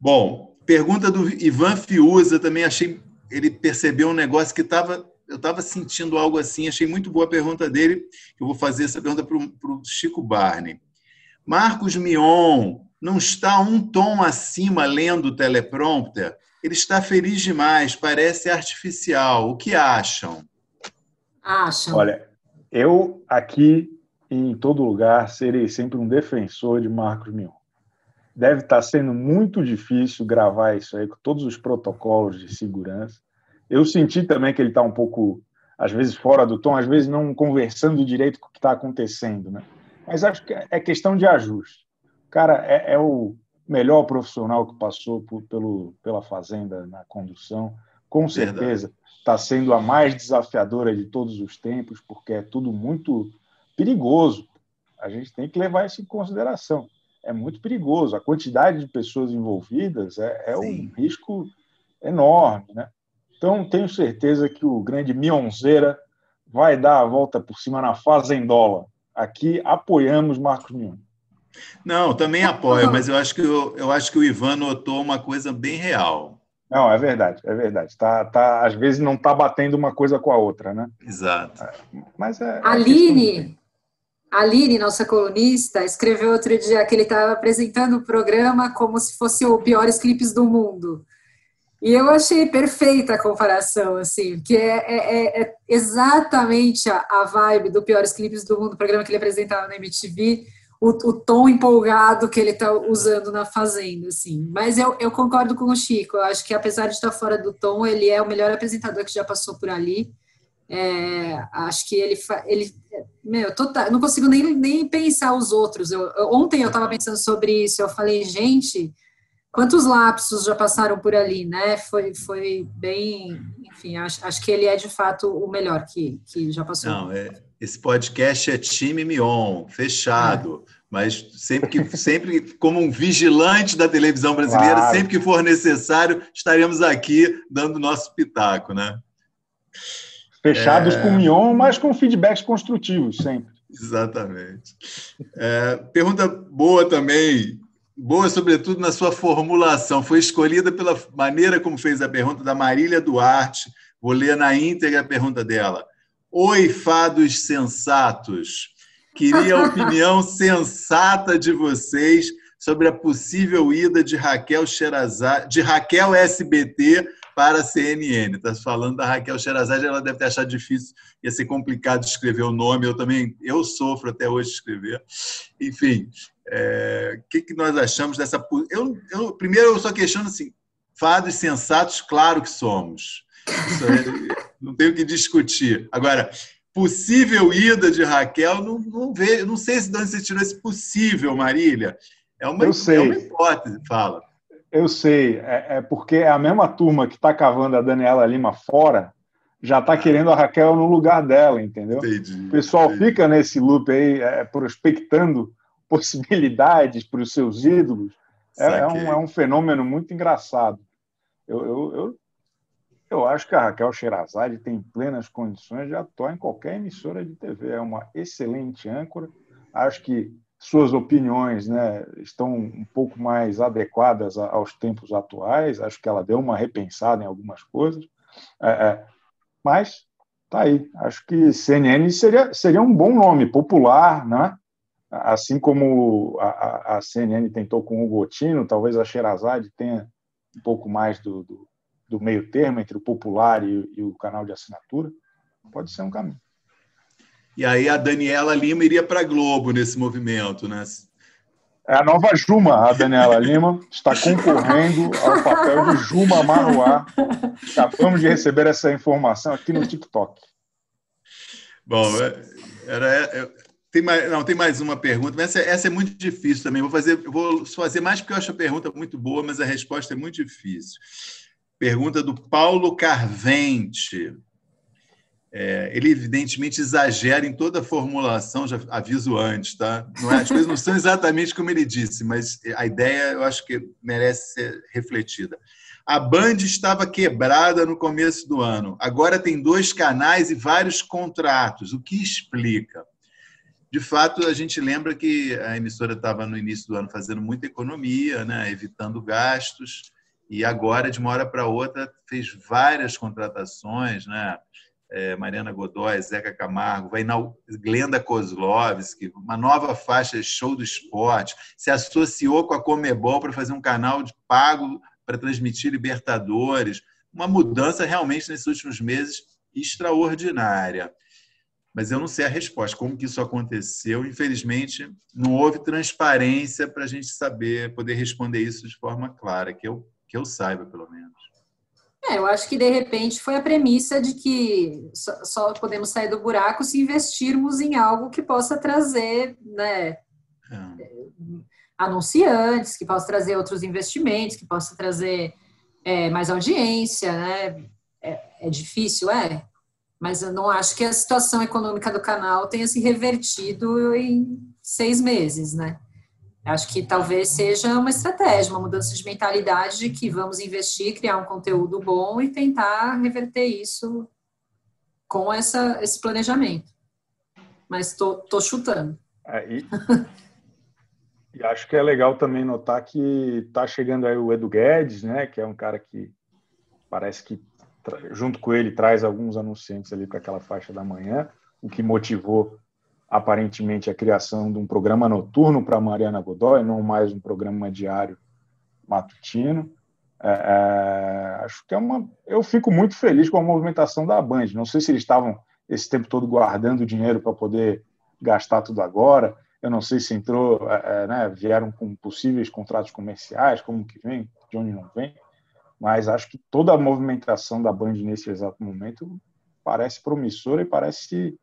Bom, pergunta do Ivan Fiuza, também achei. Ele percebeu um negócio que estava. Eu estava sentindo algo assim, achei muito boa a pergunta dele. Eu vou fazer essa pergunta para o Chico Barney. Marcos Mion não está um tom acima lendo o teleprompter? Ele está feliz demais, parece artificial. O que acham? Acham? Olha, eu aqui em todo lugar serei sempre um defensor de Marcos Mion. Deve estar sendo muito difícil gravar isso aí com todos os protocolos de segurança. Eu senti também que ele está um pouco, às vezes, fora do tom, às vezes não conversando direito com o que está acontecendo, né? Mas acho que é questão de ajuste. O cara é, é o melhor profissional que passou por, pelo, pela Fazenda na condução, com certeza. Está sendo a mais desafiadora de todos os tempos, porque é tudo muito perigoso. A gente tem que levar isso em consideração. É muito perigoso. A quantidade de pessoas envolvidas é, é um risco enorme. Né? Então, tenho certeza que o grande Mionzeira vai dar a volta por cima na Fazendola. Aqui apoiamos Marcos Mion. Não, também apoio, mas eu acho que eu, eu acho que o Ivan notou uma coisa bem real. Não, é verdade, é verdade. Tá, tá, às vezes não está batendo uma coisa com a outra, né? Exato. É, mas é. é Aline, Aline, nossa colunista, escreveu outro dia que ele estava apresentando o programa como se fosse o piores clipes do mundo. E eu achei perfeita a comparação, assim, que é, é, é exatamente a, a, vibe do piores clipes do mundo, programa que ele apresentava na MTV o, o, tom empolgado que ele está usando na Fazenda, assim. Mas eu, eu concordo com o Chico, eu acho que apesar de estar fora do tom, ele é o melhor apresentador que já passou por ali. É, acho que ele, ele meu, total, não consigo nem, nem pensar os outros. Eu, ontem eu estava pensando sobre isso, eu falei, gente, quantos lapsos já passaram por ali, né? Foi, foi bem, enfim, acho, acho que ele é de fato o melhor que, que já passou. Não, é, esse podcast é time Mion, fechado. É. Mas sempre que, sempre como um vigilante da televisão brasileira, claro. sempre que for necessário, estaremos aqui dando nosso pitaco, né? Fechados é... com o Mion, mas com feedbacks construtivos, sempre. Exatamente. É, pergunta boa também, boa sobretudo na sua formulação. Foi escolhida pela maneira como fez a pergunta da Marília Duarte. Vou ler na íntegra a pergunta dela. Oi, fados sensatos. Queria a opinião sensata de vocês sobre a possível ida de Raquel Sherazade, de Raquel SBT para a CNN. Está falando da Raquel Sherazade, ela deve ter achado difícil, ia ser complicado escrever o nome. Eu também, eu sofro até hoje de escrever. Enfim, é, o que, que nós achamos dessa? Eu, eu primeiro eu só questiono assim, fados sensatos, claro que somos. É, não tenho que discutir. Agora, possível ida de Raquel, não, não vejo, não sei se de onde você tirou esse possível, Marília. É uma, Eu sei. É uma hipótese, fala. Eu sei, é, é porque é a mesma turma que está cavando a Daniela Lima fora já está querendo a Raquel no lugar dela, entendeu? Entendi, o pessoal entendi. fica nesse loop aí, é, prospectando possibilidades para os seus ídolos. É, é, um, é um fenômeno muito engraçado. Eu, eu, eu Eu acho que a Raquel Sherazade tem plenas condições de atuar em qualquer emissora de TV. É uma excelente âncora. Acho que suas opiniões né, estão um pouco mais adequadas aos tempos atuais. Acho que ela deu uma repensada em algumas coisas. É, é, mas tá aí. Acho que CNN seria, seria um bom nome, popular, né? Assim como a, a CNN tentou com o Gotino, talvez a Sherazade tenha um pouco mais do, do, do meio termo entre o popular e, e o canal de assinatura. Pode ser um caminho. E aí a Daniela Lima iria para a Globo nesse movimento, né? É a nova Juma, a Daniela Lima, está concorrendo ao papel de Juma Marruá. Acabamos de receber essa informação aqui no TikTok. Bom, é, era, é, tem mais, não, tem mais uma pergunta, mas essa, essa, é muito difícil também. Vou fazer, vou fazer mais porque eu acho a pergunta muito boa, mas a resposta é muito difícil. Pergunta do Paulo Carvente. É, ele evidentemente exagera em toda a formulação, já aviso antes, tá? É, as coisas não são exatamente como ele disse, mas a ideia eu acho que merece ser refletida. A Band estava quebrada no começo do ano, agora tem dois canais e vários contratos, o que explica? De fato, a gente lembra que a emissora estava no início do ano fazendo muita economia, né? evitando gastos, e agora, de uma hora para outra, fez várias contratações, né? é, Mariana Godoy, Zeca Camargo, vai na Glenda Kozlovski, uma nova faixa show do esporte, se associou com a Comebol para fazer um canal de pago para transmitir Libertadores, uma mudança realmente nesses últimos meses extraordinária. Mas eu não sei a resposta, como que isso aconteceu. Infelizmente, não houve transparência para a gente saber, poder responder isso de forma clara, que eu, que eu saiba, pelo menos. É, eu acho que de repente foi a premissa de que só, só podemos sair do buraco se investirmos em algo que possa trazer, né, é. anunciantes, que possa trazer outros investimentos, que possa trazer é, mais audiência, né? É, é difícil, é, mas eu não acho que a situação econômica do canal tenha se revertido em seis meses, né? Acho que talvez seja uma estratégia, uma mudança de mentalidade de que vamos investir, criar um conteúdo bom e tentar reverter isso com essa, esse planejamento. Mas tô, tô chutando. É, e, e, acho que é legal também notar que está chegando aí o Edu Guedes, né, que é um cara que parece que junto com ele traz alguns anunciantes ali para aquela faixa da manhã, o que motivou aparentemente a criação de um programa noturno para Mariana Godoy, não mais um programa diário matutino. É, é, acho que é uma. Eu fico muito feliz com a movimentação da Band. Não sei se eles estavam esse tempo todo guardando dinheiro para poder gastar tudo agora. Eu não sei se entrou, é, é, né, vieram com possíveis contratos comerciais, como que vem, de onde não vem. Mas acho que toda a movimentação da Band nesse exato momento parece promissora e parece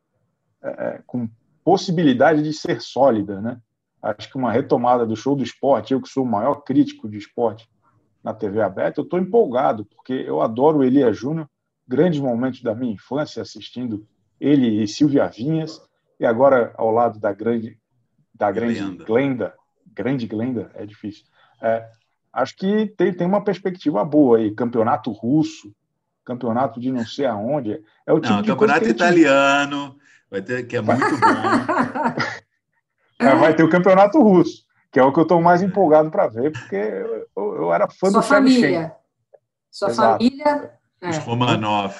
é, é com possibilidade de ser sólida, né? Acho que uma retomada do show do esporte, eu que sou o maior crítico de esporte na TV aberta, eu estou empolgado, porque eu adoro Elia Júnior, grandes momentos da minha infância assistindo ele e Silvia Vinhas, e agora ao lado da grande da grande Glenda, Glenda grande Glenda, é difícil. É, acho que tem, tem uma perspectiva boa aí, campeonato russo, campeonato de não sei aonde, é o tipo não, de campeonato italiano, vai ter, que é muito bom. vai ter o campeonato russo, que é o que eu estou mais empolgado para ver, porque eu, eu, era fã Sua do família. Sua Exato. família. É. Os Romanov.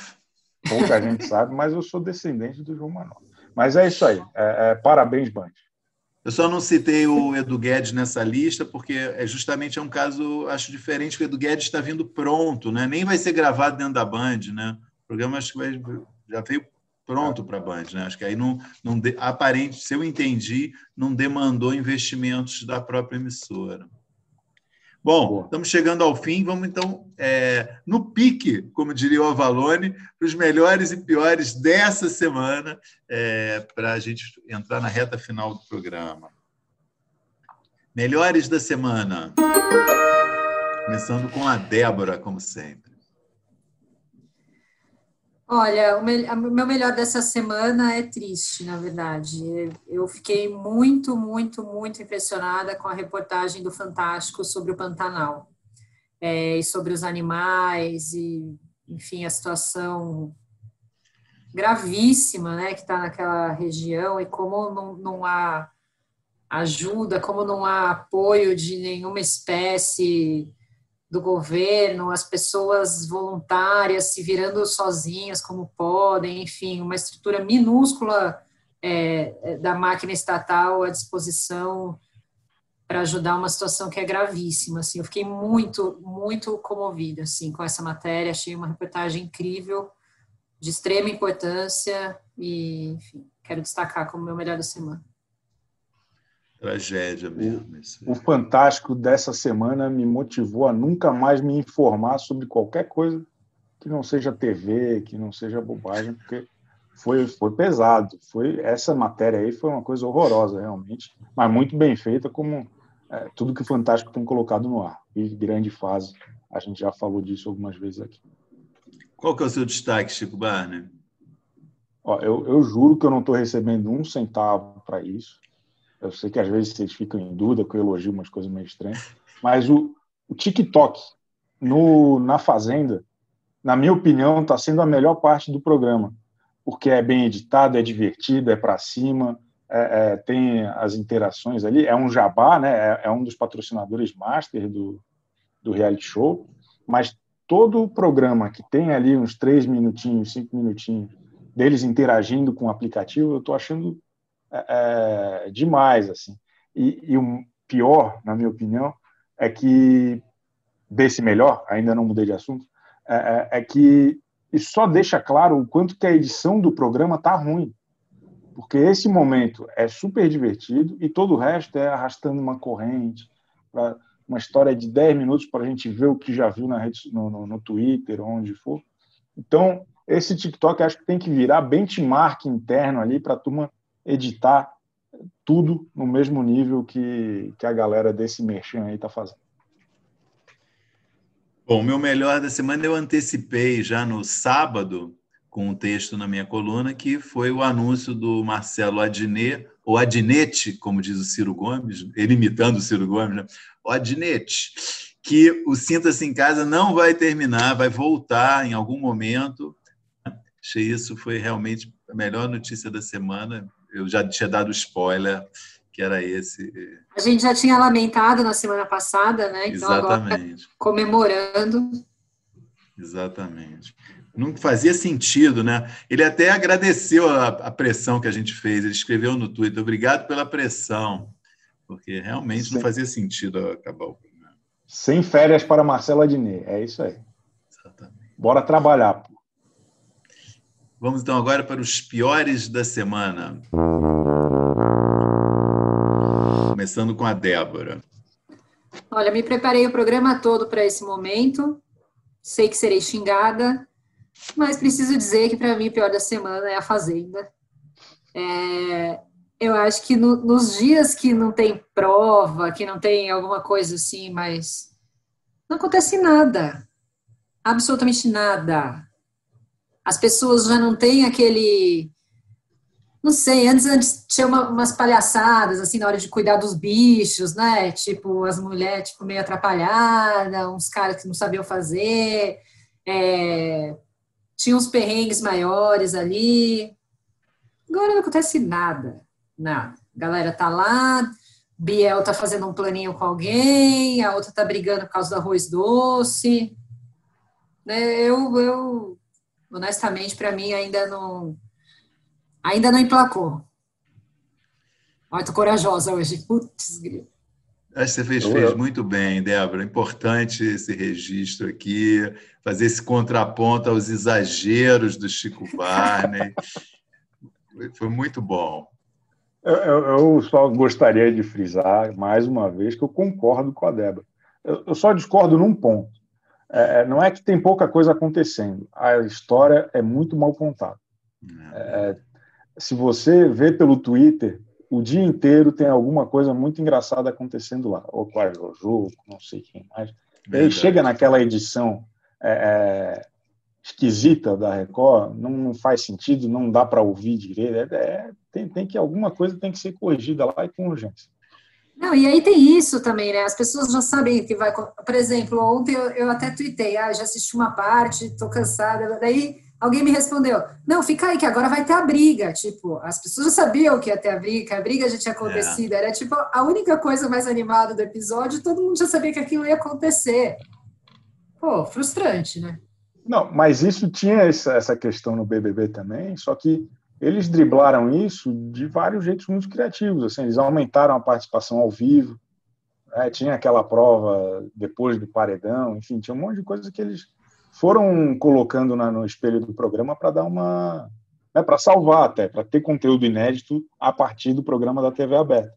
Pouca gente sabe, mas eu sou descendente do Romanov. Mas é isso aí. É, é, parabéns, Band. Eu só não citei o Edu Guedes nessa lista, porque é justamente é um caso, acho diferente, que o Edu Guedes está vindo pronto, né? nem vai ser gravado dentro da Band. Né? O programa acho que vai, já veio pronto para a Band. Né? Acho que aí não, não aparente, se eu entendi, não demandou investimentos da própria emissora. Bom, Boa. estamos chegando ao fim. Vamos então é, no pique, como diria o Avalone, para os melhores e piores dessa semana, é, para a gente entrar na reta final do programa. Melhores da semana. Começando com a Débora, como sempre. Olha, o meu melhor dessa semana é triste, na verdade. Eu fiquei muito, muito, muito impressionada com a reportagem do Fantástico sobre o Pantanal é, e sobre os animais e, enfim, a situação gravíssima, né, que está naquela região e como não, não há ajuda, como não há apoio de nenhuma espécie do governo, as pessoas voluntárias se virando sozinhas como podem, enfim, uma estrutura minúscula é, é da máquina estatal à disposição para ajudar uma situação que é gravíssima. Assim, eu fiquei muito, muito comovida assim com essa matéria. Achei uma reportagem incrível, de extrema importância e, enfim, quero destacar como meu melhor da semana. Tragédia mesmo. O, o fantástico dessa semana me motivou a nunca mais me informar sobre qualquer coisa que não seja TV, que não seja bobagem, porque foi, foi pesado. Foi essa matéria aí foi uma coisa horrorosa realmente, mas muito bem feita, como é, tudo que o Fantástico tem colocado no ar. E grande fase, a gente já falou disso algumas vezes aqui. Qual que é o seu destaque, Chico Barney? Ó, eu, eu juro que eu não estou recebendo um centavo para isso. Eu sei que às vezes vocês ficam em dúvida, que eu elogio umas coisas meio estranhas, mas o, o TikTok no, na Fazenda, na minha opinião, está sendo a melhor parte do programa, porque é bem editado, é divertido, é para cima, é, é, tem as interações ali, é um jabá, né? é, é um dos patrocinadores master do, do reality show, mas todo o programa que tem ali uns três minutinhos, cinco minutinhos, deles interagindo com o aplicativo, eu estou achando é, é, demais, assim. E, e, o pior, na minha opinião, é que desse melhor, ainda não mudei de assunto, é, é, é que isso só deixa claro o quanto que a edição do programa tá ruim, porque esse momento é super divertido e todo o resto é arrastando uma corrente, uma história de 10 minutos para a gente ver o que já viu na rede, no, no, no Twitter, onde for. Então, esse TikTok acho que tem que virar benchmark interno ali para a turma editar tudo no mesmo nível que, que a galera desse merchan aí está fazendo. Bom, meu melhor da semana eu antecipei já no sábado com um texto na minha coluna que foi o anúncio do Marcelo Adnet, ou Adnete, como diz o Ciro Gomes, ele imitando o Ciro Gomes, né? o Adnete, que o Sinta-se em Casa não vai terminar, vai voltar em algum momento. Achei isso foi realmente a melhor notícia da semana eu já tinha dado spoiler que era esse. A gente já tinha lamentado na semana passada, né? Então Exatamente. agora comemorando. Exatamente. Não fazia sentido, né? Ele até agradeceu a, a, pressão que a gente fez. Ele escreveu no Twitter: obrigado pela pressão, porque realmente Sim. não fazia sentido acabar o programa. Sem férias para Marcelo Adnet, é isso aí. Exatamente. Bora trabalhar, pô. Vamos então agora para os piores da semana. Começando com a Débora. Olha, me preparei o programa todo para esse momento. Sei que serei xingada, mas preciso dizer que para mim o pior da semana é a Fazenda. É, eu acho que no, nos dias que não tem prova, que não tem alguma coisa assim, mas não acontece nada. Absolutamente nada as pessoas já não têm aquele. Não sei, antes, antes tinha uma, umas palhaçadas, assim, na hora de cuidar dos bichos, né? Tipo, as mulheres, tipo, meio atrapalhadas, uns caras que não sabiam fazer. É, tinha uns perrengues maiores ali. Agora não acontece nada, nada. A galera tá lá, Biel tá fazendo um planinho com alguém, a outra tá brigando por causa do arroz doce. Né, eu, eu honestamente, para mim ainda não ainda não emplacou. Olha, tô corajosa hoje. Putz, Acho que você fez, fez muito bem, Débora. Importante esse registro aqui, fazer esse contraponto aos exageros do Chico Barney. Foi muito bom. Eu, eu, só gostaria de frisar mais uma vez que eu concordo com a Débora. Eu, eu só discordo num ponto. É, é, não é que tem pouca coisa acontecendo, a história é muito mal contada. É, se você vê pelo Twitter, o dia inteiro tem alguma coisa muito engraçada acontecendo lá, ou com a Jojo, não sei quem mais. Aí chega naquela edição é, é, esquisita da Record, não, não, faz sentido, não dá para ouvir direito, é, tem, tem que alguma coisa tem que ser corrigida lá e com urgência. Não, e aí tem isso também, né? As pessoas já sabem que vai. Por exemplo, ontem eu, eu até tuitei, ah, já assisti uma parte, tô cansada. Daí alguém me respondeu: não, fica aí, que agora vai ter a briga. Tipo, as pessoas já sabiam que ia ter a briga, que a briga já tinha acontecido. É. Era tipo a única coisa mais animada do episódio, todo mundo já sabia que aquilo ia acontecer. Pô, frustrante, né? Não, mas isso tinha essa, essa questão no BBB também, só que eles driblaram isso de vários jeitos muito criativos. Assim, eles aumentaram a participação ao vivo, né? tinha aquela prova depois do paredão, enfim, tinha um monte de coisa que eles foram colocando na, no espelho do programa para dar uma. Né, para salvar até, para ter conteúdo inédito a partir do programa da TV aberta.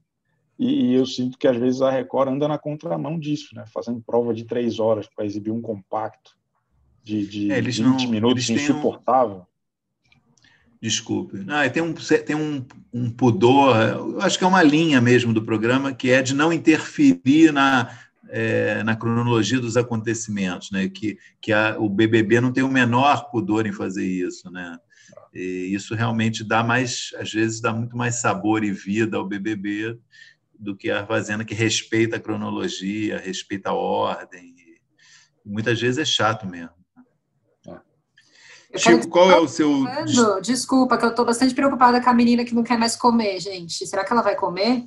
E, e, eu sinto que às vezes a Record anda na contramão disso, né? fazendo prova de três horas para exibir um compacto de, de é, 20 não, minutos insuportável. Desculpe. Ah, tem um, tem um, um pudor, eu acho que é uma linha mesmo do programa, que é de não interferir na, é, na cronologia dos acontecimentos, né? que, que a, o BBB não tem o menor pudor em fazer isso. Né? E isso realmente dá mais, às vezes, dá muito mais sabor e vida ao BBB do que a Fazenda, que respeita a cronologia, respeita a ordem. E muitas vezes é chato mesmo. Chico, qual é o seu. Desculpa, que eu estou bastante preocupada com a menina que não quer mais comer, gente. Será que ela vai comer?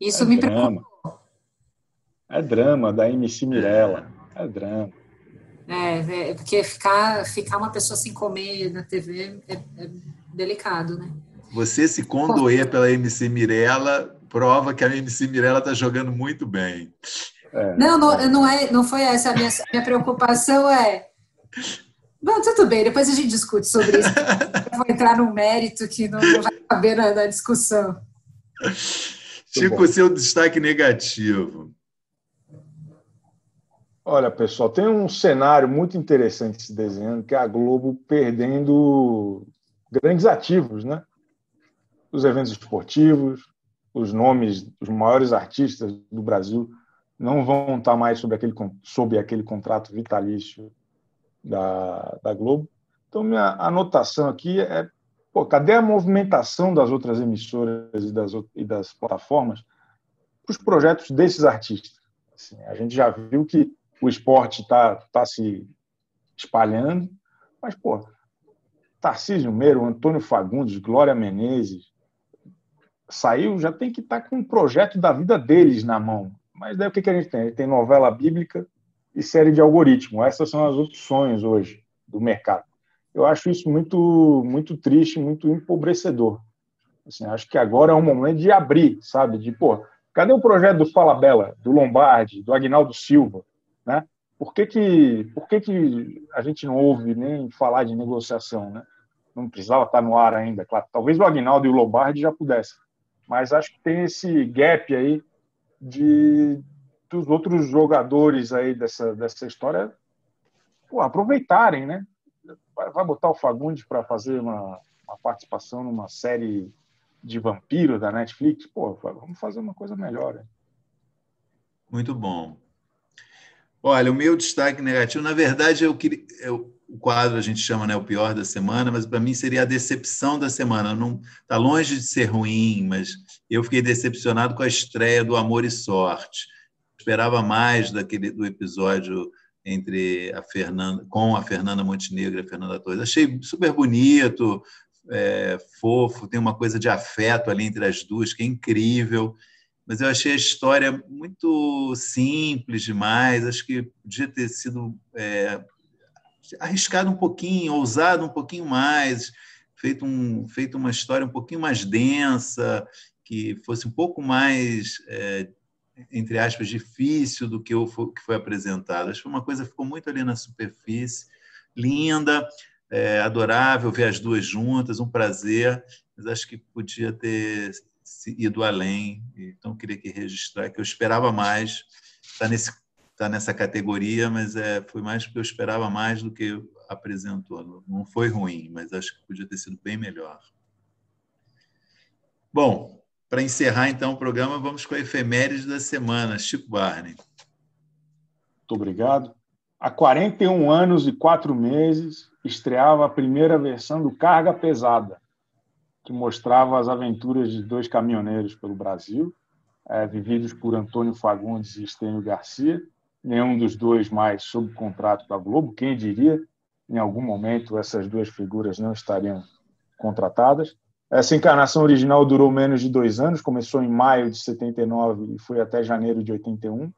Isso é me drama. preocupa. É drama da MC Mirella. É drama. É, é, porque ficar, ficar uma pessoa sem comer na TV é, é delicado, né? Você se condoer pela MC Mirella prova que a MC Mirella está jogando muito bem. É, não, não, é. não, é, não foi essa. A minha, minha preocupação é Bom, tudo bem, depois a gente discute sobre isso. Eu vou entrar num mérito que não, vai caber na, na discussão. Chico, seu destaque negativo. Olha, pessoal, tem um cenário muito interessante se desenhando, que é a Globo perdendo grandes ativos, né? Os eventos esportivos, os nomes, os maiores artistas do Brasil não vão estar mais sob aquele, sob aquele contrato vitalício da, da Globo. Então, minha anotação aqui é: pô, cadê a movimentação das outras emissoras e das, e das plataformas para os projetos desses artistas? Assim, a gente já viu que o esporte está tá se espalhando, mas, pô, Tarcísio Meiro, Antônio Fagundes, Glória Menezes, saiu, já tem que estar tá com um projeto da vida deles na mão. Mas daí o que, que a gente tem? A gente tem novela bíblica, e série de algoritmo. Essas são as opções hoje do mercado. Eu acho isso muito, muito triste, muito empobrecedor. Assim, acho que agora é um momento de abrir, sabe? De, pô, cadê o projeto do Fala Bela, do Lombardi, do Agnaldo Silva, né? Por que que, por que que a gente não ouve nem falar de negociação, né? Não precisava estar no ar ainda, claro. Talvez o Agnaldo e o Lombardi já pudessem. Mas acho que tem esse gap aí de, dos outros jogadores aí dessa, dessa história pô, aproveitarem, né? Vai, botar o Fagundes para fazer uma, uma, participação numa série de vampiro da Netflix? Pô, vamos fazer uma coisa melhor. Hein? Muito bom. Olha, o meu destaque negativo, na verdade, eu queria, eu, o quadro a gente chama né, o pior da semana, mas para mim seria a decepção da semana. Não está longe de ser ruim, mas eu fiquei decepcionado com a estreia do Amor e Sorte esperava mais daquele do episódio entre a Fernanda com a Fernanda Montenegro e a Fernanda Torres. Achei super bonito, é, fofo, tem uma coisa de afeto ali entre as duas que é incrível. Mas eu achei a história muito simples demais. Acho que podia ter sido é, arriscado um pouquinho, ousado um pouquinho mais, feito, um, feito uma história um pouquinho mais densa, que fosse um pouco mais é, entre aspas, difícil do que, o que foi apresentado. Acho que uma coisa ficou muito ali na superfície, linda, é, adorável ver as duas juntas, um prazer, mas acho que podia ter ido além. Então, queria que registrar que eu esperava mais, está tá nessa categoria, mas é, foi mais porque eu esperava mais do que apresentou. Não foi ruim, mas acho que podia ter sido bem melhor. Bom, para encerrar, então, o programa, vamos com a efeméride da semana. Chico Barney. Muito obrigado. Há 41 anos e 4 meses, estreava a primeira versão do Carga Pesada, que mostrava as aventuras de dois caminhoneiros pelo Brasil é, vividos por Antônio Fagundes e Estênio Garcia, nenhum dos dois mais sob contrato da Globo, quem diria, em algum momento essas duas figuras não estariam contratadas. Essa encarnação original durou menos de dois anos, começou em maio de 79 e foi até janeiro de 81.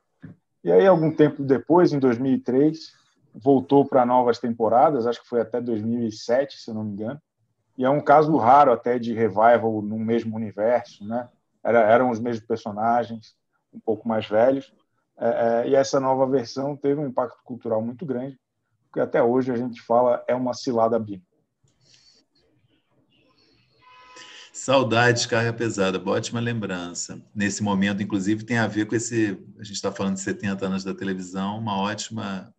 E aí, algum tempo depois, em 2003, voltou para novas temporadas, acho que foi até 2007, se não me engano. E é um caso raro até de revival no mesmo universo, né? Era, eram os mesmos personagens, um pouco mais velhos. É, é, e essa nova versão teve um impacto cultural muito grande, porque até hoje a gente fala é uma cilada bíblica. Saudades, carga pesada, ótima lembrança. Nesse momento, inclusive, tem a ver com esse. A gente está falando de 70 anos da televisão, uma ótima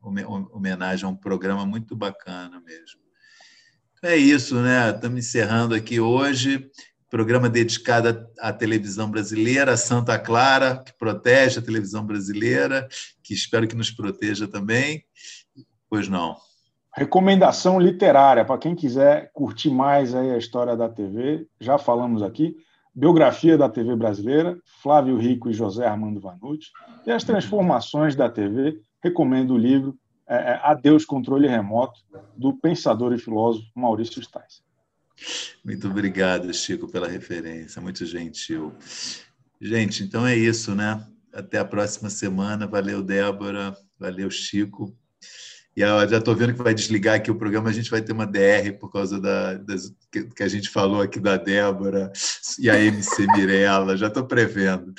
homenagem a um programa muito bacana mesmo. É isso, né? Estamos encerrando aqui hoje. Programa dedicado à televisão brasileira, Santa Clara, que protege a televisão brasileira, que espero que nos proteja também. Pois não. Recomendação literária, para quem quiser curtir mais aí a história da TV, já falamos aqui. Biografia da TV brasileira, Flávio Rico e José Armando Vanucci. E as transformações da TV, recomendo o livro é, é, Adeus Controle Remoto, do pensador e filósofo Maurício Stais. Muito obrigado, Chico, pela referência, muito gentil. Gente, então é isso, né? Até a próxima semana. Valeu, Débora. Valeu, Chico. E eu já estou vendo que vai desligar aqui o programa, a gente vai ter uma DR por causa da, das, que, que a gente falou aqui da Débora e a MC Mirella, já estou prevendo.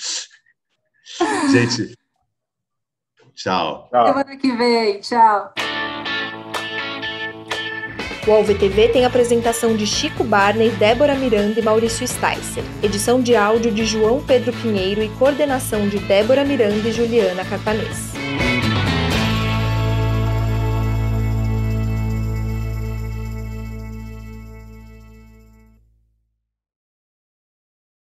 Gente, tchau. tchau. Semana que vem, tchau. O AlvTV tem apresentação de Chico Barney, Débora Miranda e Maurício Sticer. Edição de áudio de João Pedro Pinheiro e coordenação de Débora Miranda e Juliana Carpanês.